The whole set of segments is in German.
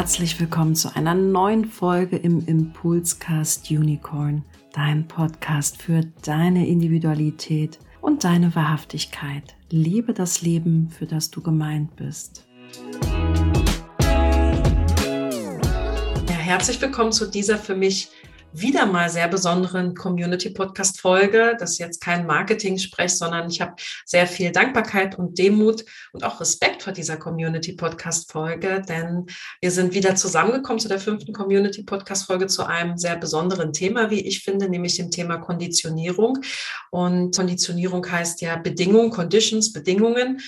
herzlich willkommen zu einer neuen Folge im Impulscast Unicorn, dein Podcast für deine Individualität und deine Wahrhaftigkeit. Liebe das Leben, für das du gemeint bist. Ja, herzlich willkommen zu dieser für mich wieder mal sehr besonderen Community-Podcast-Folge. Das ist jetzt kein Marketing-Sprech, sondern ich habe sehr viel Dankbarkeit und Demut und auch Respekt vor dieser Community-Podcast-Folge, denn wir sind wieder zusammengekommen zu der fünften Community-Podcast-Folge zu einem sehr besonderen Thema, wie ich finde, nämlich dem Thema Konditionierung. Und Konditionierung heißt ja Bedingungen, Conditions, Bedingungen.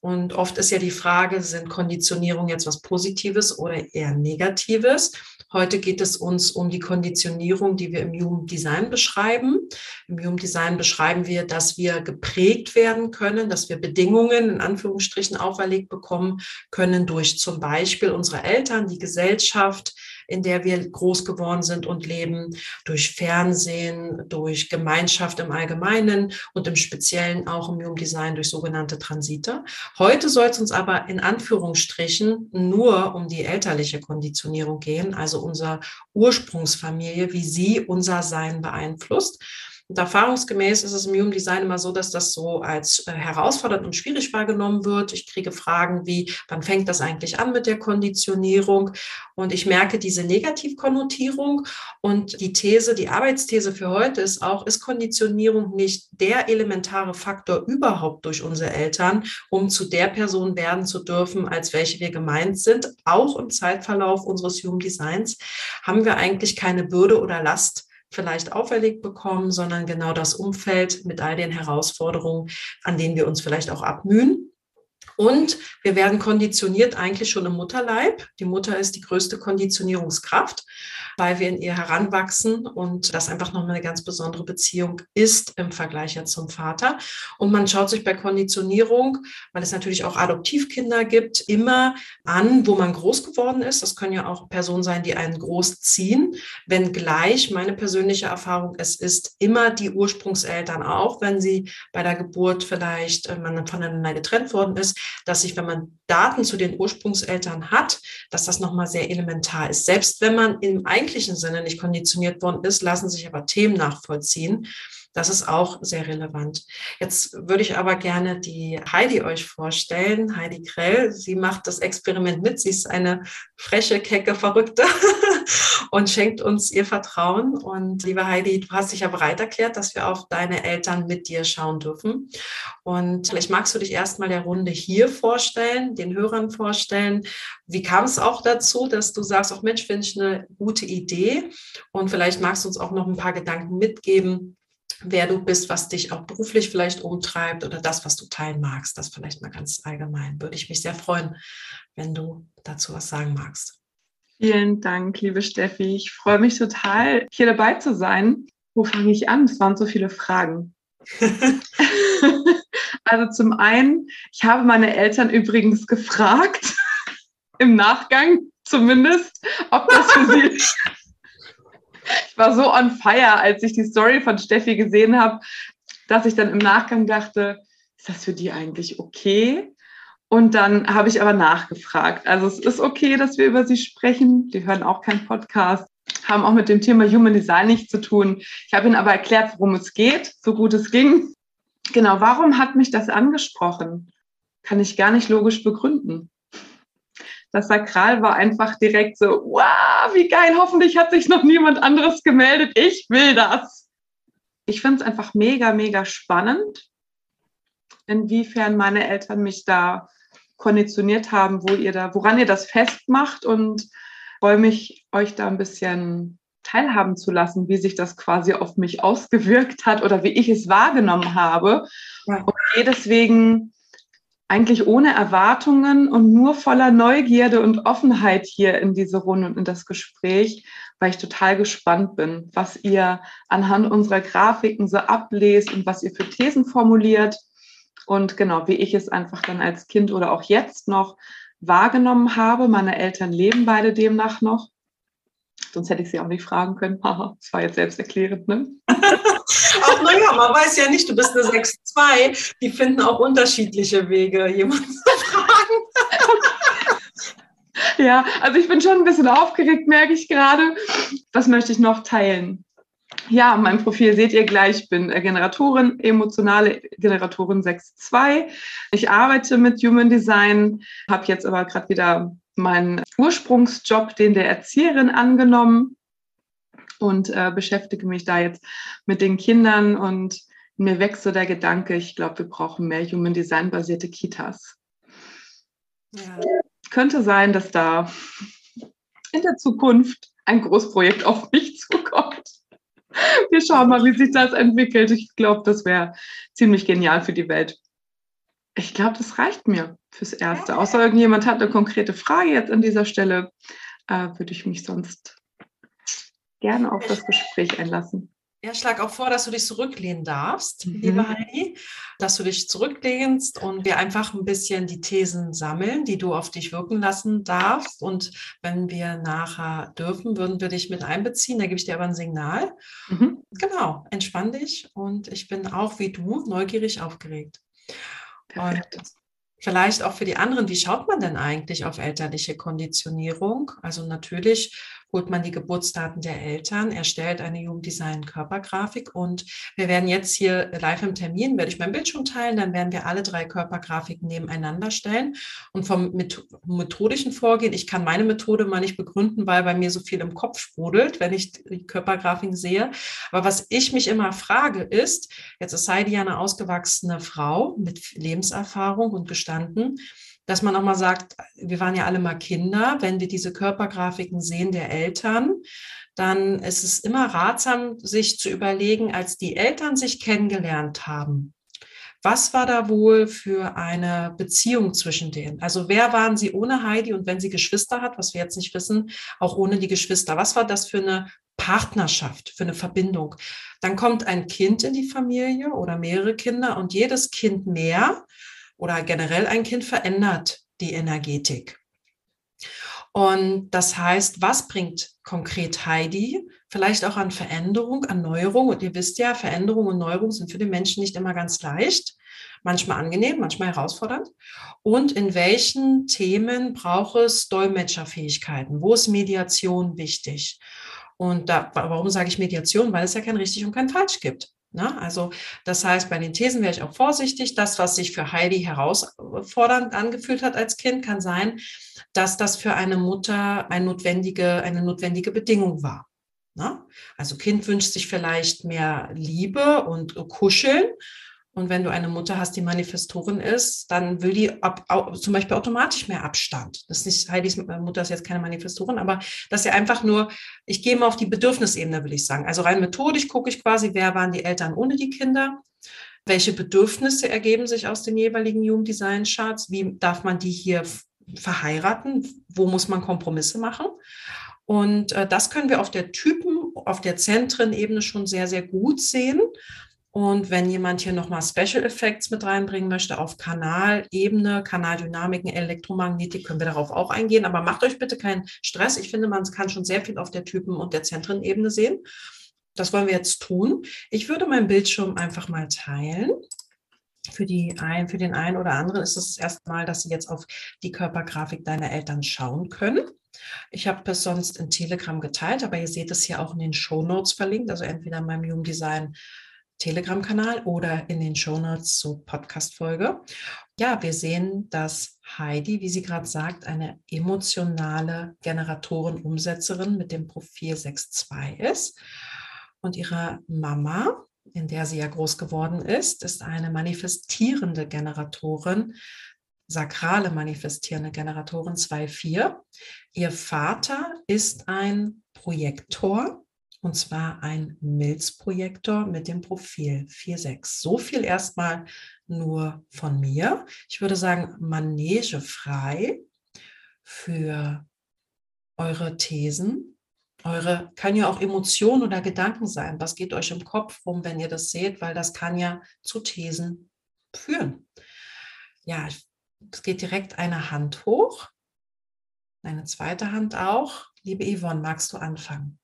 Und oft ist ja die Frage, sind Konditionierung jetzt was Positives oder eher Negatives? Heute geht es uns um die Konditionierung, die wir im Human Design beschreiben. Im Human Design beschreiben wir, dass wir geprägt werden können, dass wir Bedingungen in Anführungsstrichen auferlegt bekommen können durch zum Beispiel unsere Eltern, die Gesellschaft, in der wir groß geworden sind und leben, durch Fernsehen, durch Gemeinschaft im Allgemeinen und im Speziellen auch im Human Design durch sogenannte Transite. Heute soll es uns aber in Anführungsstrichen nur um die elterliche Konditionierung gehen, also unser Ursprungsfamilie, wie sie unser Sein beeinflusst. Und erfahrungsgemäß ist es im Human Design immer so, dass das so als äh, herausfordernd und schwierig wahrgenommen wird. Ich kriege Fragen wie, wann fängt das eigentlich an mit der Konditionierung? Und ich merke diese Negativkonnotierung und die These, die Arbeitsthese für heute ist auch, ist Konditionierung nicht der elementare Faktor überhaupt durch unsere Eltern, um zu der Person werden zu dürfen, als welche wir gemeint sind? Auch im Zeitverlauf unseres Human Designs haben wir eigentlich keine Bürde oder Last vielleicht auferlegt bekommen, sondern genau das Umfeld mit all den Herausforderungen, an denen wir uns vielleicht auch abmühen. Und wir werden konditioniert eigentlich schon im Mutterleib. Die Mutter ist die größte Konditionierungskraft weil wir in ihr heranwachsen und das einfach nochmal eine ganz besondere Beziehung ist im Vergleich ja zum Vater. Und man schaut sich bei Konditionierung, weil es natürlich auch Adoptivkinder gibt, immer an, wo man groß geworden ist. Das können ja auch Personen sein, die einen groß ziehen. Wenngleich meine persönliche Erfahrung, es ist immer die Ursprungseltern auch, wenn sie bei der Geburt vielleicht äh, man voneinander getrennt worden ist, dass sich, wenn man Daten zu den Ursprungseltern hat, dass das nochmal sehr elementar ist. Selbst wenn man im eigentlichen Sinne nicht konditioniert worden ist, lassen sich aber Themen nachvollziehen. Das ist auch sehr relevant. Jetzt würde ich aber gerne die Heidi euch vorstellen. Heidi Grell, sie macht das Experiment mit. Sie ist eine freche, kecke, verrückte und schenkt uns ihr Vertrauen. Und liebe Heidi, du hast dich ja bereit erklärt, dass wir auf deine Eltern mit dir schauen dürfen. Und vielleicht magst du dich erstmal der Runde hier vorstellen, den Hörern vorstellen. Wie kam es auch dazu, dass du sagst, auch Mensch, finde ich eine gute Idee. Und vielleicht magst du uns auch noch ein paar Gedanken mitgeben, wer du bist, was dich auch beruflich vielleicht umtreibt oder das, was du teilen magst. Das vielleicht mal ganz allgemein. Würde ich mich sehr freuen, wenn du dazu was sagen magst. Vielen Dank, liebe Steffi. Ich freue mich total, hier dabei zu sein. Wo fange ich an? Es waren so viele Fragen. also zum einen, ich habe meine Eltern übrigens gefragt, im Nachgang zumindest, ob das für sie ich war so on fire, als ich die Story von Steffi gesehen habe, dass ich dann im Nachgang dachte, ist das für die eigentlich okay? Und dann habe ich aber nachgefragt. Also es ist okay, dass wir über sie sprechen. Die hören auch keinen Podcast, haben auch mit dem Thema Human Design nichts zu tun. Ich habe ihnen aber erklärt, worum es geht, so gut es ging. Genau, warum hat mich das angesprochen? Kann ich gar nicht logisch begründen. Das Sakral war einfach direkt so, wow, wie geil, hoffentlich hat sich noch niemand anderes gemeldet. Ich will das. Ich finde es einfach mega, mega spannend, inwiefern meine Eltern mich da konditioniert haben, wo ihr da, woran ihr das festmacht und freue mich, euch da ein bisschen teilhaben zu lassen, wie sich das quasi auf mich ausgewirkt hat oder wie ich es wahrgenommen habe. Ja. Und gehe deswegen eigentlich ohne Erwartungen und nur voller Neugierde und Offenheit hier in diese Runde und in das Gespräch, weil ich total gespannt bin, was ihr anhand unserer Grafiken so ablest und was ihr für Thesen formuliert und genau, wie ich es einfach dann als Kind oder auch jetzt noch wahrgenommen habe. Meine Eltern leben beide demnach noch. Sonst hätte ich sie auch nicht fragen können. Haha, das war jetzt selbsterklärend, ne? auch naja, man weiß ja nicht, du bist eine 6-2, die finden auch unterschiedliche Wege, jemanden zu fragen. Ja, also ich bin schon ein bisschen aufgeregt, merke ich gerade. Was möchte ich noch teilen? Ja, mein Profil seht ihr gleich. Ich bin äh, Generatorin, emotionale Generatorin 6.2. Ich arbeite mit Human Design, habe jetzt aber gerade wieder meinen Ursprungsjob, den der Erzieherin, angenommen und äh, beschäftige mich da jetzt mit den Kindern und mir wächst so der Gedanke, ich glaube, wir brauchen mehr Human Design basierte Kitas. Ja. Könnte sein, dass da in der Zukunft ein Großprojekt auf mich zukommt. Wir schauen mal, wie sich das entwickelt. Ich glaube, das wäre ziemlich genial für die Welt. Ich glaube, das reicht mir fürs Erste. Außer irgendjemand hat eine konkrete Frage jetzt an dieser Stelle, äh, würde ich mich sonst gerne auf das Gespräch einlassen. Ja, schlag auch vor, dass du dich zurücklehnen darfst, mhm. liebe Heidi, dass du dich zurücklehnst und wir einfach ein bisschen die Thesen sammeln, die du auf dich wirken lassen darfst. Und wenn wir nachher dürfen, würden wir dich mit einbeziehen. Da gebe ich dir aber ein Signal. Mhm. Genau, entspann dich und ich bin auch wie du neugierig aufgeregt. Perfekt. Und vielleicht auch für die anderen, wie schaut man denn eigentlich auf elterliche Konditionierung? Also natürlich holt man die Geburtsdaten der Eltern, erstellt eine Jugenddesign Körpergrafik und wir werden jetzt hier live im Termin, werde ich mein Bildschirm teilen, dann werden wir alle drei Körpergrafiken nebeneinander stellen und vom methodischen Vorgehen, ich kann meine Methode mal nicht begründen, weil bei mir so viel im Kopf sprudelt, wenn ich die Körpergrafiken sehe. Aber was ich mich immer frage ist, jetzt ist Heidi ja eine ausgewachsene Frau mit Lebenserfahrung und gestanden, dass man auch mal sagt, wir waren ja alle mal Kinder, wenn wir diese Körpergrafiken sehen der Eltern, dann ist es immer ratsam, sich zu überlegen, als die Eltern sich kennengelernt haben, was war da wohl für eine Beziehung zwischen denen? Also wer waren sie ohne Heidi und wenn sie Geschwister hat, was wir jetzt nicht wissen, auch ohne die Geschwister? Was war das für eine Partnerschaft, für eine Verbindung? Dann kommt ein Kind in die Familie oder mehrere Kinder und jedes Kind mehr oder generell ein Kind verändert die Energetik. Und das heißt, was bringt konkret Heidi? Vielleicht auch an Veränderung, an Neuerung. Und ihr wisst ja, Veränderung und Neuerung sind für den Menschen nicht immer ganz leicht. Manchmal angenehm, manchmal herausfordernd. Und in welchen Themen braucht es Dolmetscherfähigkeiten? Wo ist Mediation wichtig? Und da, warum sage ich Mediation? Weil es ja kein richtig und kein falsch gibt. Ne? Also das heißt, bei den Thesen wäre ich auch vorsichtig. Das, was sich für Heidi herausfordernd angefühlt hat als Kind, kann sein, dass das für eine Mutter eine notwendige, eine notwendige Bedingung war. Ne? Also Kind wünscht sich vielleicht mehr Liebe und Kuscheln und wenn du eine Mutter hast, die Manifestorin ist, dann will die ab, zum Beispiel automatisch mehr Abstand. Das ist nicht, Heidis Mutter ist jetzt keine Manifestorin, aber das ist ja einfach nur, ich gehe mal auf die Bedürfnisebene, will ich sagen. Also rein methodisch gucke ich quasi, wer waren die Eltern ohne die Kinder? Welche Bedürfnisse ergeben sich aus den jeweiligen Jugenddesign-Charts? Wie darf man die hier verheiraten? Wo muss man Kompromisse machen? Und äh, das können wir auf der Typen, auf der Zentrenebene schon sehr, sehr gut sehen. Und wenn jemand hier nochmal Special Effects mit reinbringen möchte auf Kanalebene, Kanaldynamiken, Elektromagnetik, können wir darauf auch eingehen. Aber macht euch bitte keinen Stress. Ich finde, man kann schon sehr viel auf der Typen- und der Zentrenebene sehen. Das wollen wir jetzt tun. Ich würde meinen Bildschirm einfach mal teilen. Für, die ein, für den einen oder anderen ist es das erste Mal, dass Sie jetzt auf die Körpergrafik deiner Eltern schauen können. Ich habe es sonst in Telegram geteilt, aber ihr seht es hier auch in den Show Notes verlinkt, also entweder in meinem Human Design Telegram-Kanal oder in den Shownotes zur Podcast-Folge. Ja, wir sehen, dass Heidi, wie sie gerade sagt, eine emotionale Generatorin-Umsetzerin mit dem Profil 6.2 ist. Und ihre Mama, in der sie ja groß geworden ist, ist eine manifestierende Generatorin, sakrale manifestierende Generatorin 2.4. Ihr Vater ist ein Projektor und zwar ein Milzprojektor mit dem Profil 4.6. So viel erstmal nur von mir. Ich würde sagen, manegefrei für eure Thesen. Eure kann ja auch Emotionen oder Gedanken sein. Was geht euch im Kopf rum, wenn ihr das seht? Weil das kann ja zu Thesen führen. Ja, es geht direkt eine Hand hoch. Eine zweite Hand auch. Liebe Yvonne, magst du anfangen?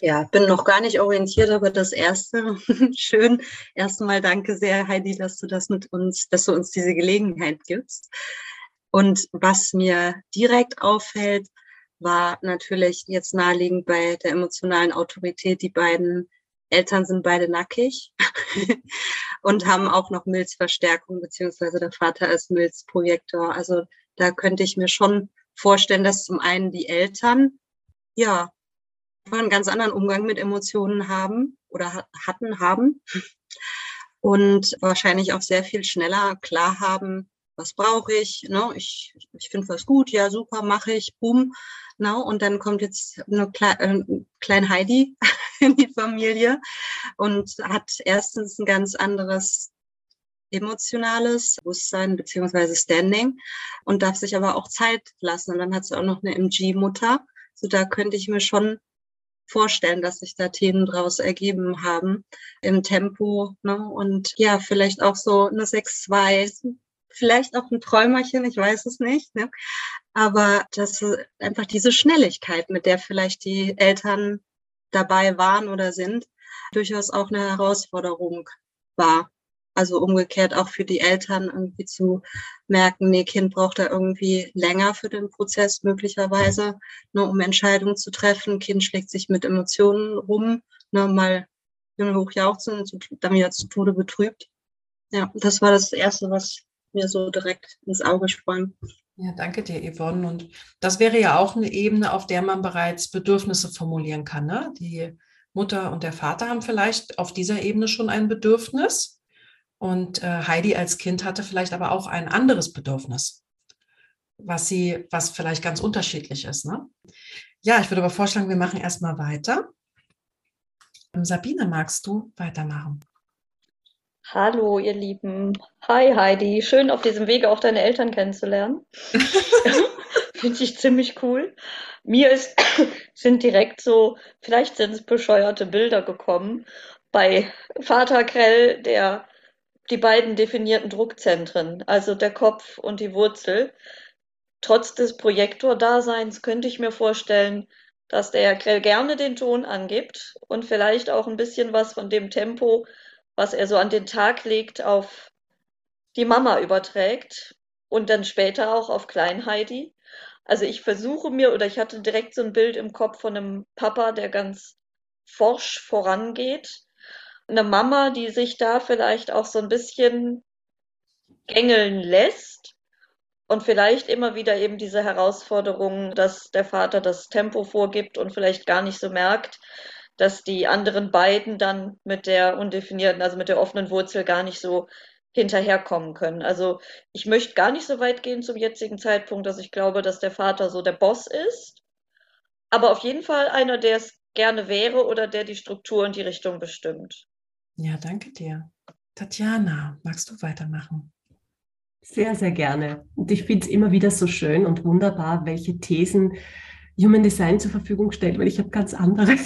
Ja, bin noch gar nicht orientiert, aber das erste schön. Erstmal danke sehr, Heidi, dass du das mit uns, dass du uns diese Gelegenheit gibst. Und was mir direkt auffällt, war natürlich jetzt naheliegend bei der emotionalen Autorität. Die beiden Eltern sind beide nackig und haben auch noch Milzverstärkung, beziehungsweise der Vater ist Milzprojektor. Also da könnte ich mir schon vorstellen, dass zum einen die Eltern, ja, einen ganz anderen Umgang mit Emotionen haben oder hatten, haben und wahrscheinlich auch sehr viel schneller klar haben, was brauche ich, ne? ich, ich finde was gut, ja super, mache ich, boom. Ne? Und dann kommt jetzt eine Kle äh, kleine Heidi in die Familie und hat erstens ein ganz anderes emotionales Bewusstsein beziehungsweise Standing und darf sich aber auch Zeit lassen. Und dann hat sie auch noch eine MG-Mutter. So da könnte ich mir schon vorstellen, dass sich da Themen draus ergeben haben im Tempo. Ne? Und ja, vielleicht auch so eine 6-2, vielleicht auch ein Träumerchen, ich weiß es nicht. Ne? Aber das einfach diese Schnelligkeit, mit der vielleicht die Eltern dabei waren oder sind, durchaus auch eine Herausforderung war. Also umgekehrt auch für die Eltern irgendwie zu merken, nee, Kind braucht da irgendwie länger für den Prozess möglicherweise, ne, um Entscheidungen zu treffen. Kind schlägt sich mit Emotionen rum, ne, mal hochjauchzen und dann wieder zu Tode betrübt. Ja, das war das Erste, was mir so direkt ins Auge sprang. Ja, danke dir, Yvonne. Und das wäre ja auch eine Ebene, auf der man bereits Bedürfnisse formulieren kann. Ne? Die Mutter und der Vater haben vielleicht auf dieser Ebene schon ein Bedürfnis und äh, Heidi als Kind hatte vielleicht aber auch ein anderes Bedürfnis, was sie, was vielleicht ganz unterschiedlich ist. Ne? Ja, ich würde aber vorschlagen, wir machen erstmal weiter. Ähm, Sabine, magst du weitermachen? Hallo, ihr Lieben. Hi, Heidi. Schön, auf diesem Wege auch deine Eltern kennenzulernen. Finde ich ziemlich cool. Mir ist, sind direkt so, vielleicht sind es bescheuerte Bilder gekommen bei Vater Krell, der die beiden definierten Druckzentren, also der Kopf und die Wurzel. Trotz des Projektordaseins könnte ich mir vorstellen, dass der gerne den Ton angibt und vielleicht auch ein bisschen was von dem Tempo, was er so an den Tag legt, auf die Mama überträgt und dann später auch auf Klein Heidi. Also ich versuche mir oder ich hatte direkt so ein Bild im Kopf von einem Papa, der ganz forsch vorangeht eine Mama, die sich da vielleicht auch so ein bisschen gängeln lässt und vielleicht immer wieder eben diese Herausforderung, dass der Vater das Tempo vorgibt und vielleicht gar nicht so merkt, dass die anderen beiden dann mit der undefinierten, also mit der offenen Wurzel gar nicht so hinterherkommen können. Also ich möchte gar nicht so weit gehen zum jetzigen Zeitpunkt, dass ich glaube, dass der Vater so der Boss ist, aber auf jeden Fall einer, der es gerne wäre oder der die Struktur und die Richtung bestimmt. Ja, danke dir. Tatjana, magst du weitermachen? Sehr, sehr gerne. Und ich finde es immer wieder so schön und wunderbar, welche Thesen Human Design zur Verfügung stellt, weil ich habe ganz andere.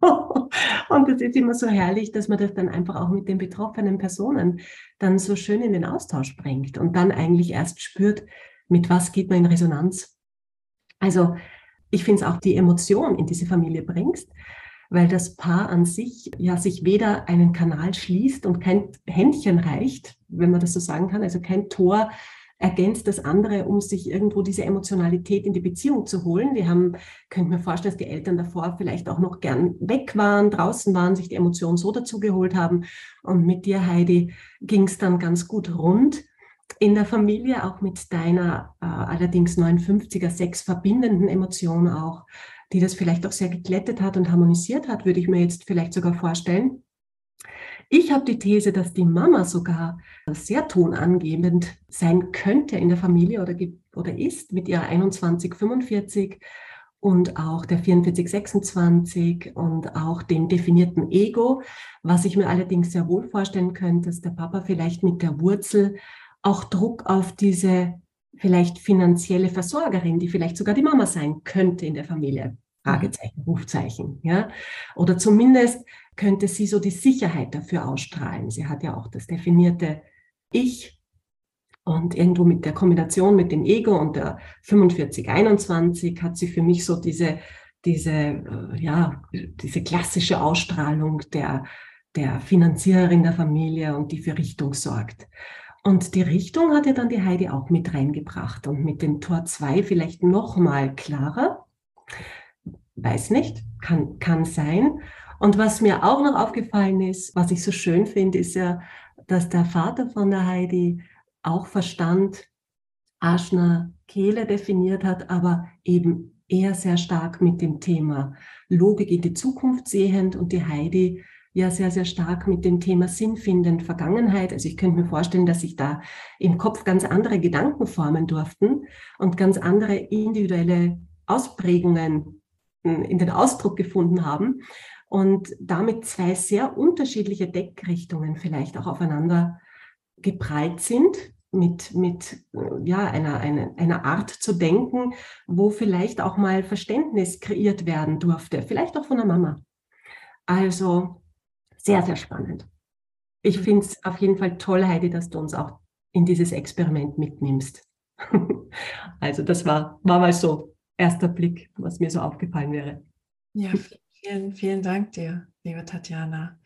und es ist immer so herrlich, dass man das dann einfach auch mit den betroffenen Personen dann so schön in den Austausch bringt und dann eigentlich erst spürt, mit was geht man in Resonanz. Also ich finde es auch die Emotion in diese Familie bringst, weil das Paar an sich ja sich weder einen Kanal schließt und kein Händchen reicht, wenn man das so sagen kann, also kein Tor ergänzt das andere, um sich irgendwo diese Emotionalität in die Beziehung zu holen. Die haben, könnte mir vorstellen, dass die Eltern davor vielleicht auch noch gern weg waren, draußen waren, sich die Emotionen so dazu geholt haben. Und mit dir, Heidi, ging es dann ganz gut rund in der Familie, auch mit deiner äh, allerdings 59er Sex verbindenden Emotion auch die das vielleicht auch sehr geglättet hat und harmonisiert hat, würde ich mir jetzt vielleicht sogar vorstellen. Ich habe die These, dass die Mama sogar sehr tonangebend sein könnte in der Familie oder, oder ist mit ihrer 2145 und auch der 4426 und auch dem definierten Ego. Was ich mir allerdings sehr wohl vorstellen könnte, dass der Papa vielleicht mit der Wurzel auch Druck auf diese vielleicht finanzielle Versorgerin, die vielleicht sogar die Mama sein könnte in der Familie. Fragezeichen, Rufzeichen, ja. Oder zumindest könnte sie so die Sicherheit dafür ausstrahlen. Sie hat ja auch das definierte Ich und irgendwo mit der Kombination mit dem Ego und der 4521 hat sie für mich so diese, diese, äh, ja, diese klassische Ausstrahlung der, der Finanziererin der Familie und die für Richtung sorgt. Und die Richtung hat ja dann die Heidi auch mit reingebracht und mit dem Tor 2 vielleicht noch mal klarer. Weiß nicht, kann, kann sein. Und was mir auch noch aufgefallen ist, was ich so schön finde, ist ja, dass der Vater von der Heidi auch Verstand, Aschner, Kehle definiert hat, aber eben eher sehr stark mit dem Thema Logik in die Zukunft sehend und die Heidi ja sehr, sehr stark mit dem Thema Sinnfinden Vergangenheit. Also ich könnte mir vorstellen, dass sich da im Kopf ganz andere Gedanken formen durften und ganz andere individuelle Ausprägungen hm, in den Ausdruck gefunden haben und damit zwei sehr unterschiedliche Deckrichtungen vielleicht auch aufeinander geprallt sind mit, mit ja, einer, einer, einer Art zu denken, wo vielleicht auch mal Verständnis kreiert werden durfte, vielleicht auch von der Mama. Also sehr, sehr spannend. Ich mhm. finde es auf jeden Fall toll, Heidi, dass du uns auch in dieses Experiment mitnimmst. also das war, war mal so erster Blick, was mir so aufgefallen wäre. Ja, vielen, vielen Dank dir, liebe Tatjana.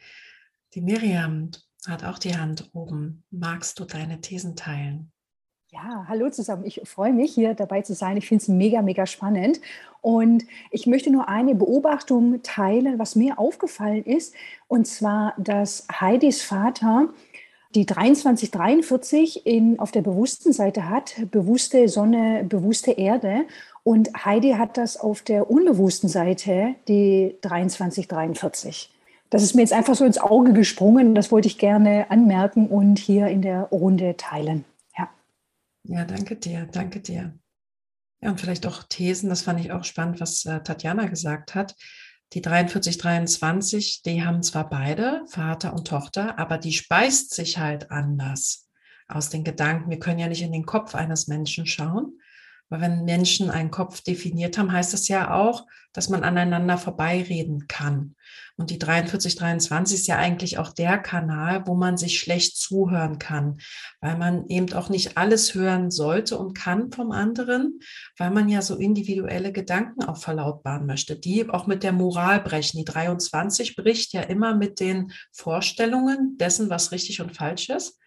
Die Miriam hat auch die Hand oben. Magst du deine Thesen teilen? Ja, hallo zusammen. Ich freue mich, hier dabei zu sein. Ich finde es mega, mega spannend. Und ich möchte nur eine Beobachtung teilen, was mir aufgefallen ist. Und zwar, dass Heidis Vater die 2343 in, auf der bewussten Seite hat, bewusste Sonne, bewusste Erde. Und Heidi hat das auf der unbewussten Seite, die 2343. Das ist mir jetzt einfach so ins Auge gesprungen. Das wollte ich gerne anmerken und hier in der Runde teilen. Ja, danke dir, danke dir. Ja, und vielleicht auch Thesen, das fand ich auch spannend, was äh, Tatjana gesagt hat. Die 4323, die haben zwar beide, Vater und Tochter, aber die speist sich halt anders aus den Gedanken. Wir können ja nicht in den Kopf eines Menschen schauen, weil wenn Menschen einen Kopf definiert haben, heißt das ja auch, dass man aneinander vorbeireden kann. Und die 4323 ist ja eigentlich auch der Kanal, wo man sich schlecht zuhören kann, weil man eben auch nicht alles hören sollte und kann vom anderen, weil man ja so individuelle Gedanken auch verlautbaren möchte, die auch mit der Moral brechen. Die 23 bricht ja immer mit den Vorstellungen dessen, was richtig und falsch ist.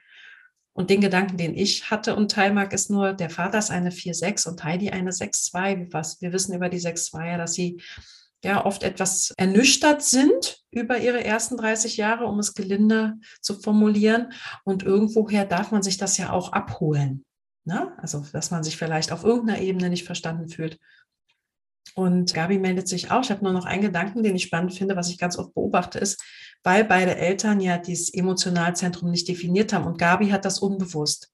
Und den Gedanken, den ich hatte und Teilmark ist nur, der Vater ist eine 4-6 und Heidi eine 6-2. Was wir wissen über die 6-2 ja, dass sie ja oft etwas ernüchtert sind über ihre ersten 30 Jahre, um es gelinde zu formulieren. Und irgendwoher darf man sich das ja auch abholen. Ne? Also, dass man sich vielleicht auf irgendeiner Ebene nicht verstanden fühlt. Und Gabi meldet sich auch. Ich habe nur noch einen Gedanken, den ich spannend finde, was ich ganz oft beobachte, ist, weil beide Eltern ja dieses Emotionalzentrum nicht definiert haben und Gabi hat das unbewusst.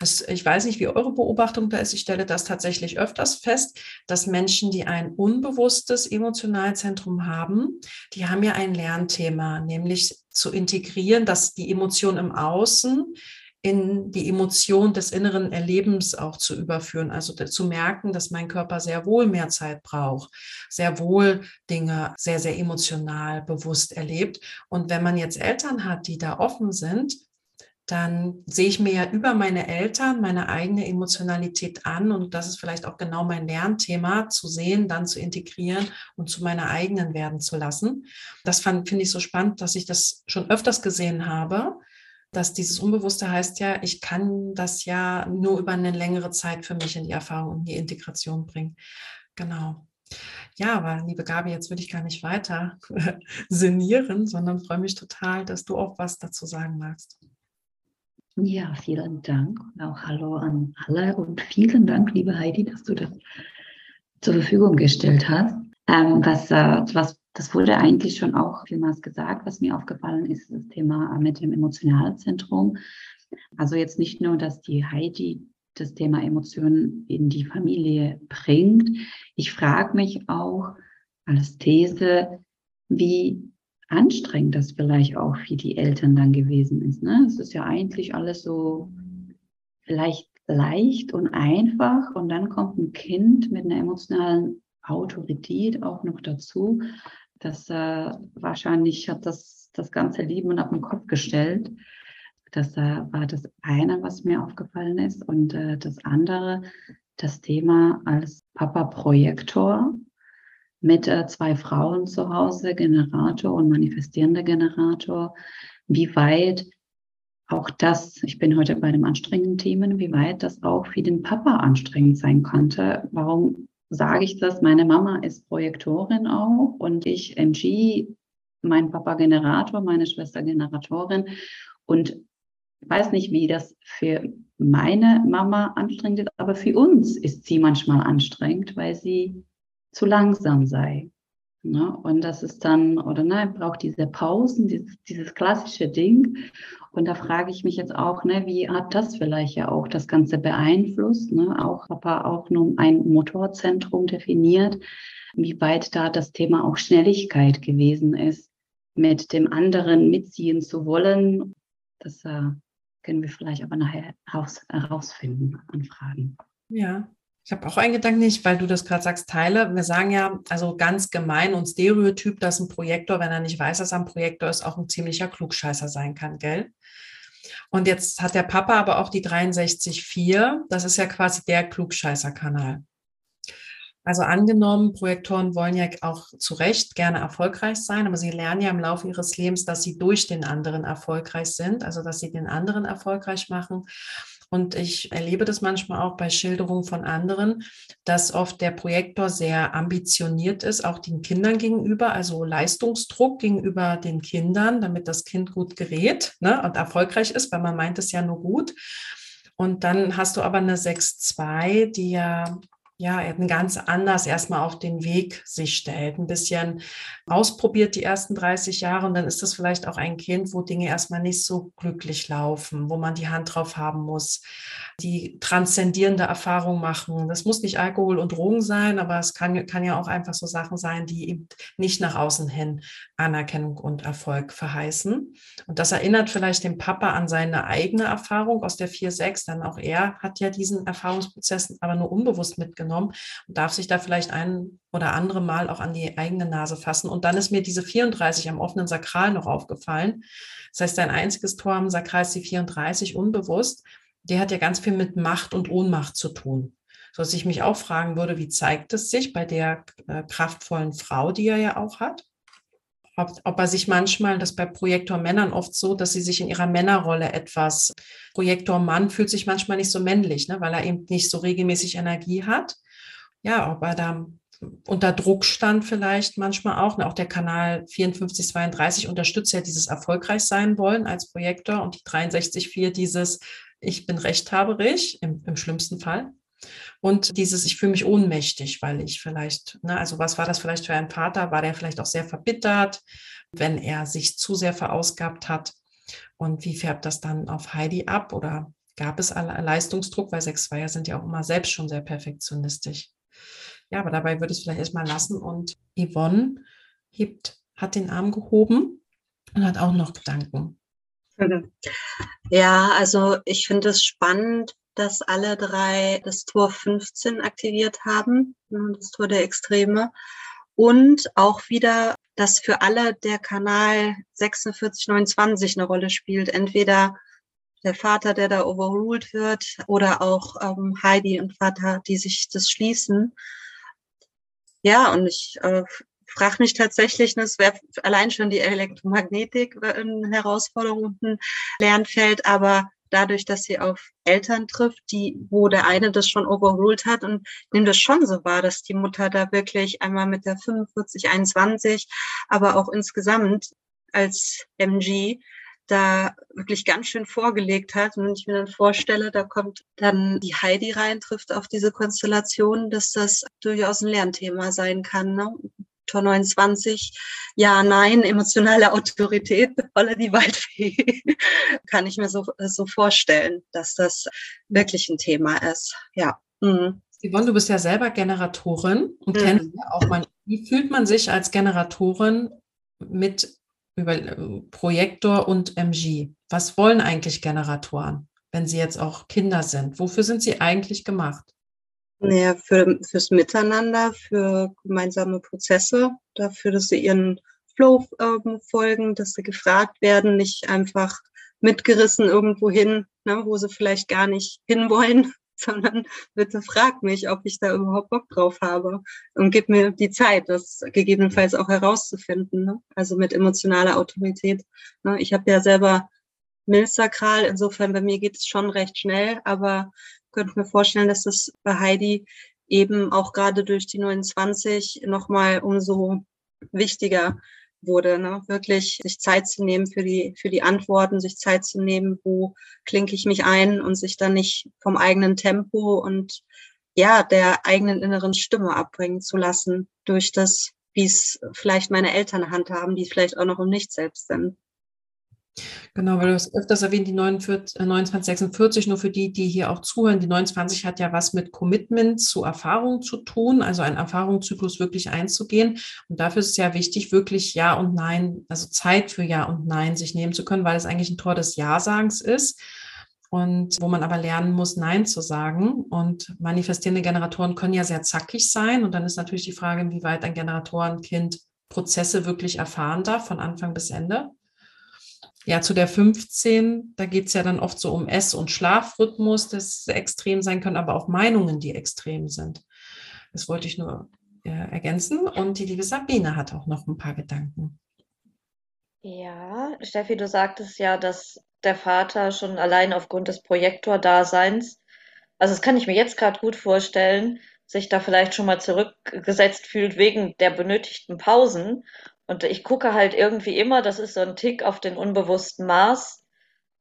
Das, ich weiß nicht, wie eure Beobachtung da ist. Ich stelle das tatsächlich öfters fest, dass Menschen, die ein unbewusstes Emotionalzentrum haben, die haben ja ein Lernthema, nämlich zu integrieren, dass die Emotion im Außen in die Emotion des inneren Erlebens auch zu überführen, also zu merken, dass mein Körper sehr wohl mehr Zeit braucht, sehr wohl Dinge sehr, sehr emotional bewusst erlebt. Und wenn man jetzt Eltern hat, die da offen sind, dann sehe ich mir ja über meine Eltern meine eigene Emotionalität an und das ist vielleicht auch genau mein Lernthema, zu sehen, dann zu integrieren und zu meiner eigenen werden zu lassen. Das finde ich so spannend, dass ich das schon öfters gesehen habe, dass dieses Unbewusste heißt ja, ich kann das ja nur über eine längere Zeit für mich in die Erfahrung und die Integration bringen. Genau. Ja, aber liebe Gabi, jetzt würde ich gar nicht weiter sinnieren, sondern freue mich total, dass du auch was dazu sagen magst. Ja, vielen Dank und auch Hallo an alle und vielen Dank, liebe Heidi, dass du das zur Verfügung gestellt hast. Ähm, was, äh, was das wurde eigentlich schon auch vielmals gesagt. Was mir aufgefallen ist, das Thema mit dem Emotionalzentrum. Also jetzt nicht nur, dass die Heidi das Thema Emotionen in die Familie bringt. Ich frage mich auch als These, wie anstrengend das vielleicht auch für die Eltern dann gewesen ist. Ne? Es ist ja eigentlich alles so vielleicht leicht und einfach und dann kommt ein Kind mit einer emotionalen Autorität auch noch dazu. Das äh, wahrscheinlich hat das das ganze Leben auf den Kopf gestellt. Das äh, war das eine, was mir aufgefallen ist. Und äh, das andere, das Thema als Papa-Projektor mit äh, zwei Frauen zu Hause, Generator und manifestierender Generator. Wie weit auch das, ich bin heute bei dem anstrengenden Themen, wie weit das auch für den Papa anstrengend sein konnte. Warum sage ich das? Meine Mama ist Projektorin auch und ich MG, mein Papa Generator, meine Schwester Generatorin. Und weiß nicht, wie das für meine Mama anstrengend ist, aber für uns ist sie manchmal anstrengend, weil sie zu langsam sei. Ne? Und das ist dann, oder ne, braucht diese Pausen, dieses, dieses klassische Ding. Und da frage ich mich jetzt auch, ne, wie hat das vielleicht ja auch das Ganze beeinflusst? Ne? Auch Papa auch nur ein Motorzentrum definiert, wie weit da das Thema auch Schnelligkeit gewesen ist, mit dem anderen mitziehen zu wollen. Das äh, können wir vielleicht aber nachher heraus, herausfinden an Fragen. Ja, ich habe auch einen Gedanken nicht, weil du das gerade sagst, Teile. Wir sagen ja, also ganz gemein und stereotyp, dass ein Projektor, wenn er nicht weiß, dass er ein Projektor ist, auch ein ziemlicher Klugscheißer sein kann, gell? Und jetzt hat der Papa aber auch die 63.4. Das ist ja quasi der Klugscheißer-Kanal. Also angenommen, Projektoren wollen ja auch zu Recht gerne erfolgreich sein, aber sie lernen ja im Laufe ihres Lebens, dass sie durch den anderen erfolgreich sind, also dass sie den anderen erfolgreich machen. Und ich erlebe das manchmal auch bei Schilderungen von anderen, dass oft der Projektor sehr ambitioniert ist, auch den Kindern gegenüber, also Leistungsdruck gegenüber den Kindern, damit das Kind gut gerät ne, und erfolgreich ist, weil man meint es ja nur gut. Und dann hast du aber eine 6-2, die ja ja, eben ganz anders erstmal auf den Weg sich stellt, ein bisschen ausprobiert die ersten 30 Jahre und dann ist das vielleicht auch ein Kind, wo Dinge erstmal nicht so glücklich laufen, wo man die Hand drauf haben muss, die transzendierende Erfahrung machen. Das muss nicht Alkohol und Drogen sein, aber es kann, kann ja auch einfach so Sachen sein, die eben nicht nach außen hin Anerkennung und Erfolg verheißen. Und das erinnert vielleicht den Papa an seine eigene Erfahrung aus der 4-6, dann auch er hat ja diesen Erfahrungsprozess aber nur unbewusst mitgenommen genommen und darf sich da vielleicht ein oder andere Mal auch an die eigene Nase fassen. Und dann ist mir diese 34 am offenen Sakral noch aufgefallen. Das heißt, ein einziges Tor am Sakral ist die 34 unbewusst. Der hat ja ganz viel mit Macht und Ohnmacht zu tun. So dass ich mich auch fragen würde, wie zeigt es sich bei der äh, kraftvollen Frau, die er ja auch hat? Ob, ob er sich manchmal, das bei Projektormännern oft so, dass sie sich in ihrer Männerrolle etwas, Projektormann fühlt sich manchmal nicht so männlich, ne, weil er eben nicht so regelmäßig Energie hat. Ja, ob er da unter Druck stand vielleicht manchmal auch. Ne, auch der Kanal 5432 unterstützt ja dieses erfolgreich sein wollen als Projektor und die 63.4 dieses ich bin rechthaberig im, im schlimmsten Fall. Und dieses, ich fühle mich ohnmächtig, weil ich vielleicht, ne, also was war das vielleicht für ein Vater? War der vielleicht auch sehr verbittert, wenn er sich zu sehr verausgabt hat? Und wie färbt das dann auf Heidi ab? Oder gab es Leistungsdruck? Weil sechs Zweier sind ja auch immer selbst schon sehr perfektionistisch. Ja, aber dabei würde ich es vielleicht erstmal lassen. Und Yvonne hebt, hat den Arm gehoben und hat auch noch Gedanken. Ja, also ich finde es spannend, dass alle drei das Tor 15 aktiviert haben, ne, das Tor der Extreme. Und auch wieder, dass für alle der Kanal 4629 eine Rolle spielt. Entweder der Vater, der da overruled wird, oder auch ähm, Heidi und Vater, die sich das schließen. Ja, und ich äh, frage mich tatsächlich, das wäre allein schon die Elektromagnetik eine Herausforderung und ein Lernfeld, aber dadurch, dass sie auf Eltern trifft, die, wo der eine das schon overruled hat und dem das schon so war, dass die Mutter da wirklich einmal mit der 45, 21, aber auch insgesamt als MG da wirklich ganz schön vorgelegt hat. Und wenn ich mir dann vorstelle, da kommt dann die Heidi rein, trifft auf diese Konstellation, dass das durchaus ein Lernthema sein kann. Ne? Tor 29, ja, nein, emotionale Autorität, Rolle die Waldfee, kann ich mir so, so vorstellen, dass das wirklich ein Thema ist. Ja. Mhm. Yvonne, du bist ja selber Generatorin und mhm. kennst ja auch mal, wie fühlt man sich als Generatorin mit über äh, Projektor und MG? Was wollen eigentlich Generatoren, wenn sie jetzt auch Kinder sind? Wofür sind sie eigentlich gemacht? Naja, für, fürs Miteinander, für gemeinsame Prozesse, dafür, dass sie ihren Flow ähm, folgen, dass sie gefragt werden, nicht einfach mitgerissen irgendwo hin, ne, wo sie vielleicht gar nicht hinwollen, sondern bitte frag mich, ob ich da überhaupt Bock drauf habe und gib mir die Zeit, das gegebenenfalls auch herauszufinden. Ne? Also mit emotionaler Autorität. Ne? Ich habe ja selber milzsakral. Insofern bei mir geht es schon recht schnell, aber könnte mir vorstellen, dass das bei Heidi eben auch gerade durch die 29 nochmal umso wichtiger wurde, ne? wirklich sich Zeit zu nehmen für die, für die Antworten, sich Zeit zu nehmen, wo klinke ich mich ein und sich dann nicht vom eigenen Tempo und ja, der eigenen inneren Stimme abbringen zu lassen durch das, wie es vielleicht meine Eltern handhaben, die vielleicht auch noch im Nicht selbst sind. Genau, weil du hast öfters erwähnt, die 49, 2946, nur für die, die hier auch zuhören, die 29 hat ja was mit Commitment zu Erfahrung zu tun, also einen Erfahrungszyklus wirklich einzugehen. Und dafür ist es ja wichtig, wirklich Ja und Nein, also Zeit für Ja und Nein sich nehmen zu können, weil es eigentlich ein Tor des Ja-Sagens ist. Und wo man aber lernen muss, Nein zu sagen. Und manifestierende Generatoren können ja sehr zackig sein. Und dann ist natürlich die Frage, inwieweit ein Generatorenkind Prozesse wirklich erfahren darf, von Anfang bis Ende. Ja, zu der 15, da geht es ja dann oft so um Ess- und Schlafrhythmus, das extrem sein können, aber auch Meinungen, die extrem sind. Das wollte ich nur äh, ergänzen. Und die liebe Sabine hat auch noch ein paar Gedanken. Ja, Steffi, du sagtest ja, dass der Vater schon allein aufgrund des Projektordaseins, also das kann ich mir jetzt gerade gut vorstellen, sich da vielleicht schon mal zurückgesetzt fühlt wegen der benötigten Pausen und ich gucke halt irgendwie immer, das ist so ein Tick auf den unbewussten Maß,